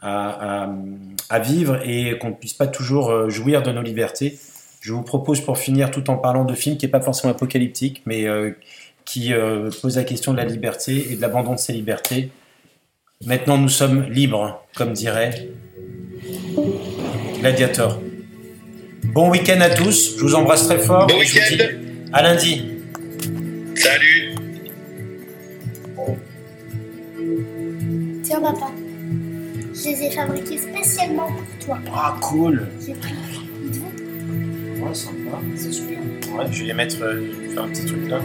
à, vivre et qu'on ne puisse pas toujours euh, jouir de nos libertés. Je vous propose pour finir, tout en parlant de films qui n'est pas forcément apocalyptique, mais qui pose la question de la liberté et de l'abandon de ses libertés. Maintenant, nous sommes libres, comme dirait Gladiator. Bon week-end à tous, je vous embrasse très fort. Bon et je vous week-end. dis à lundi. Salut Tiens, papa. Je les ai fabriqués spécialement pour toi. Ah, cool. J'ai pris. Ils te vont Ouais, sympa. C'est super. Ouais, je vais les mettre, euh, je vais faire un petit truc là.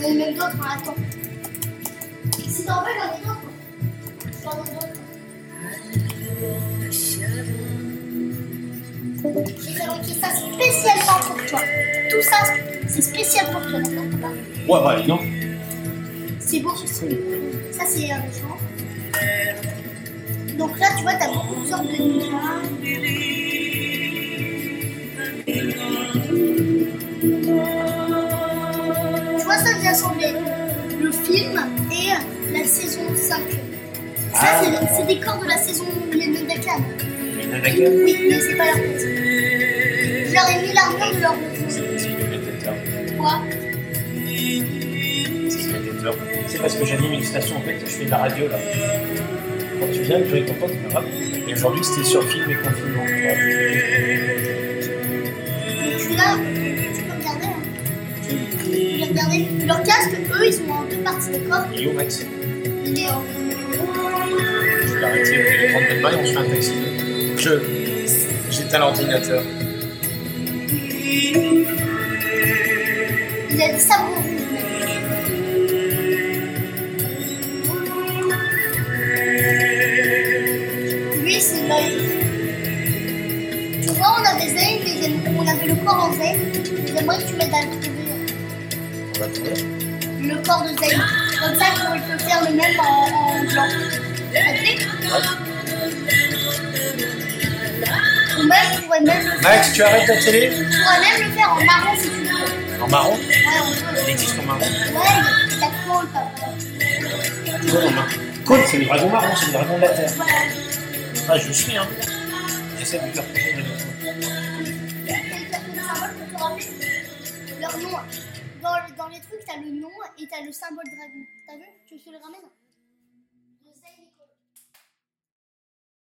J'en ai même d'autres, hein, attends. Si t'en veux, j'en ai d'autres. J'en ai d'autres. J'ai fabriqué ça spécialement pour toi. Tout ça, c'est spécial pour toi, d'accord, papa? Ouais, bah, non. C'est beau. Ça, c'est un champ. Donc là, tu vois, t'as beaucoup de sortes de. Tu vois, ça, j'ai assemblé le film et la saison 5. Ça, c'est le- c'est des corps de la saison Oui, mais c'est pas leur tête. Je leur ai mis l'armure de leur Quoi C'est parce que j'anime une station en fait, je fais de la radio là. Quand tu viens, je réponds pas, c'est pas grave. Et aujourd'hui c'était sur film et confinement. Donc tu là, tu peux regarder. Hein. Tu peux les regarder. Leur casque, eux, ils sont en deux parties de corps. Il est où Max Il est en. Je vais arrêter, ok, je vais prendre le bail, on se fait un taxi. Je. J'éteins l'ordinateur. Il a des sabres rouges. Lui, c'est l'œil. Tu vois, on a des ailes, mais j'aime- on avait le corps en Zane. J'aimerais que tu m'aides à le trouver. On va trouver. Le corps de Zane. Comme ça, on peut faire le même en, en blanc. Ça te plaît Ou même, tu pourrais même le faire. Max, tu arrêtes la télé Tu pourrais même le faire en marron si tu veux. En marron Ouais, on peut. Il existe en marron Ouais, il y a trop le papa. Toujours en. Côte, c'est le dragon marron, c'est le dragon de la terre. Ah, je suis, hein. J'essaie de faire rappeler leur nom. Dans, dans les trucs, t'as le nom et t'as le symbole dragon. T'as vu? Tu te le ramènes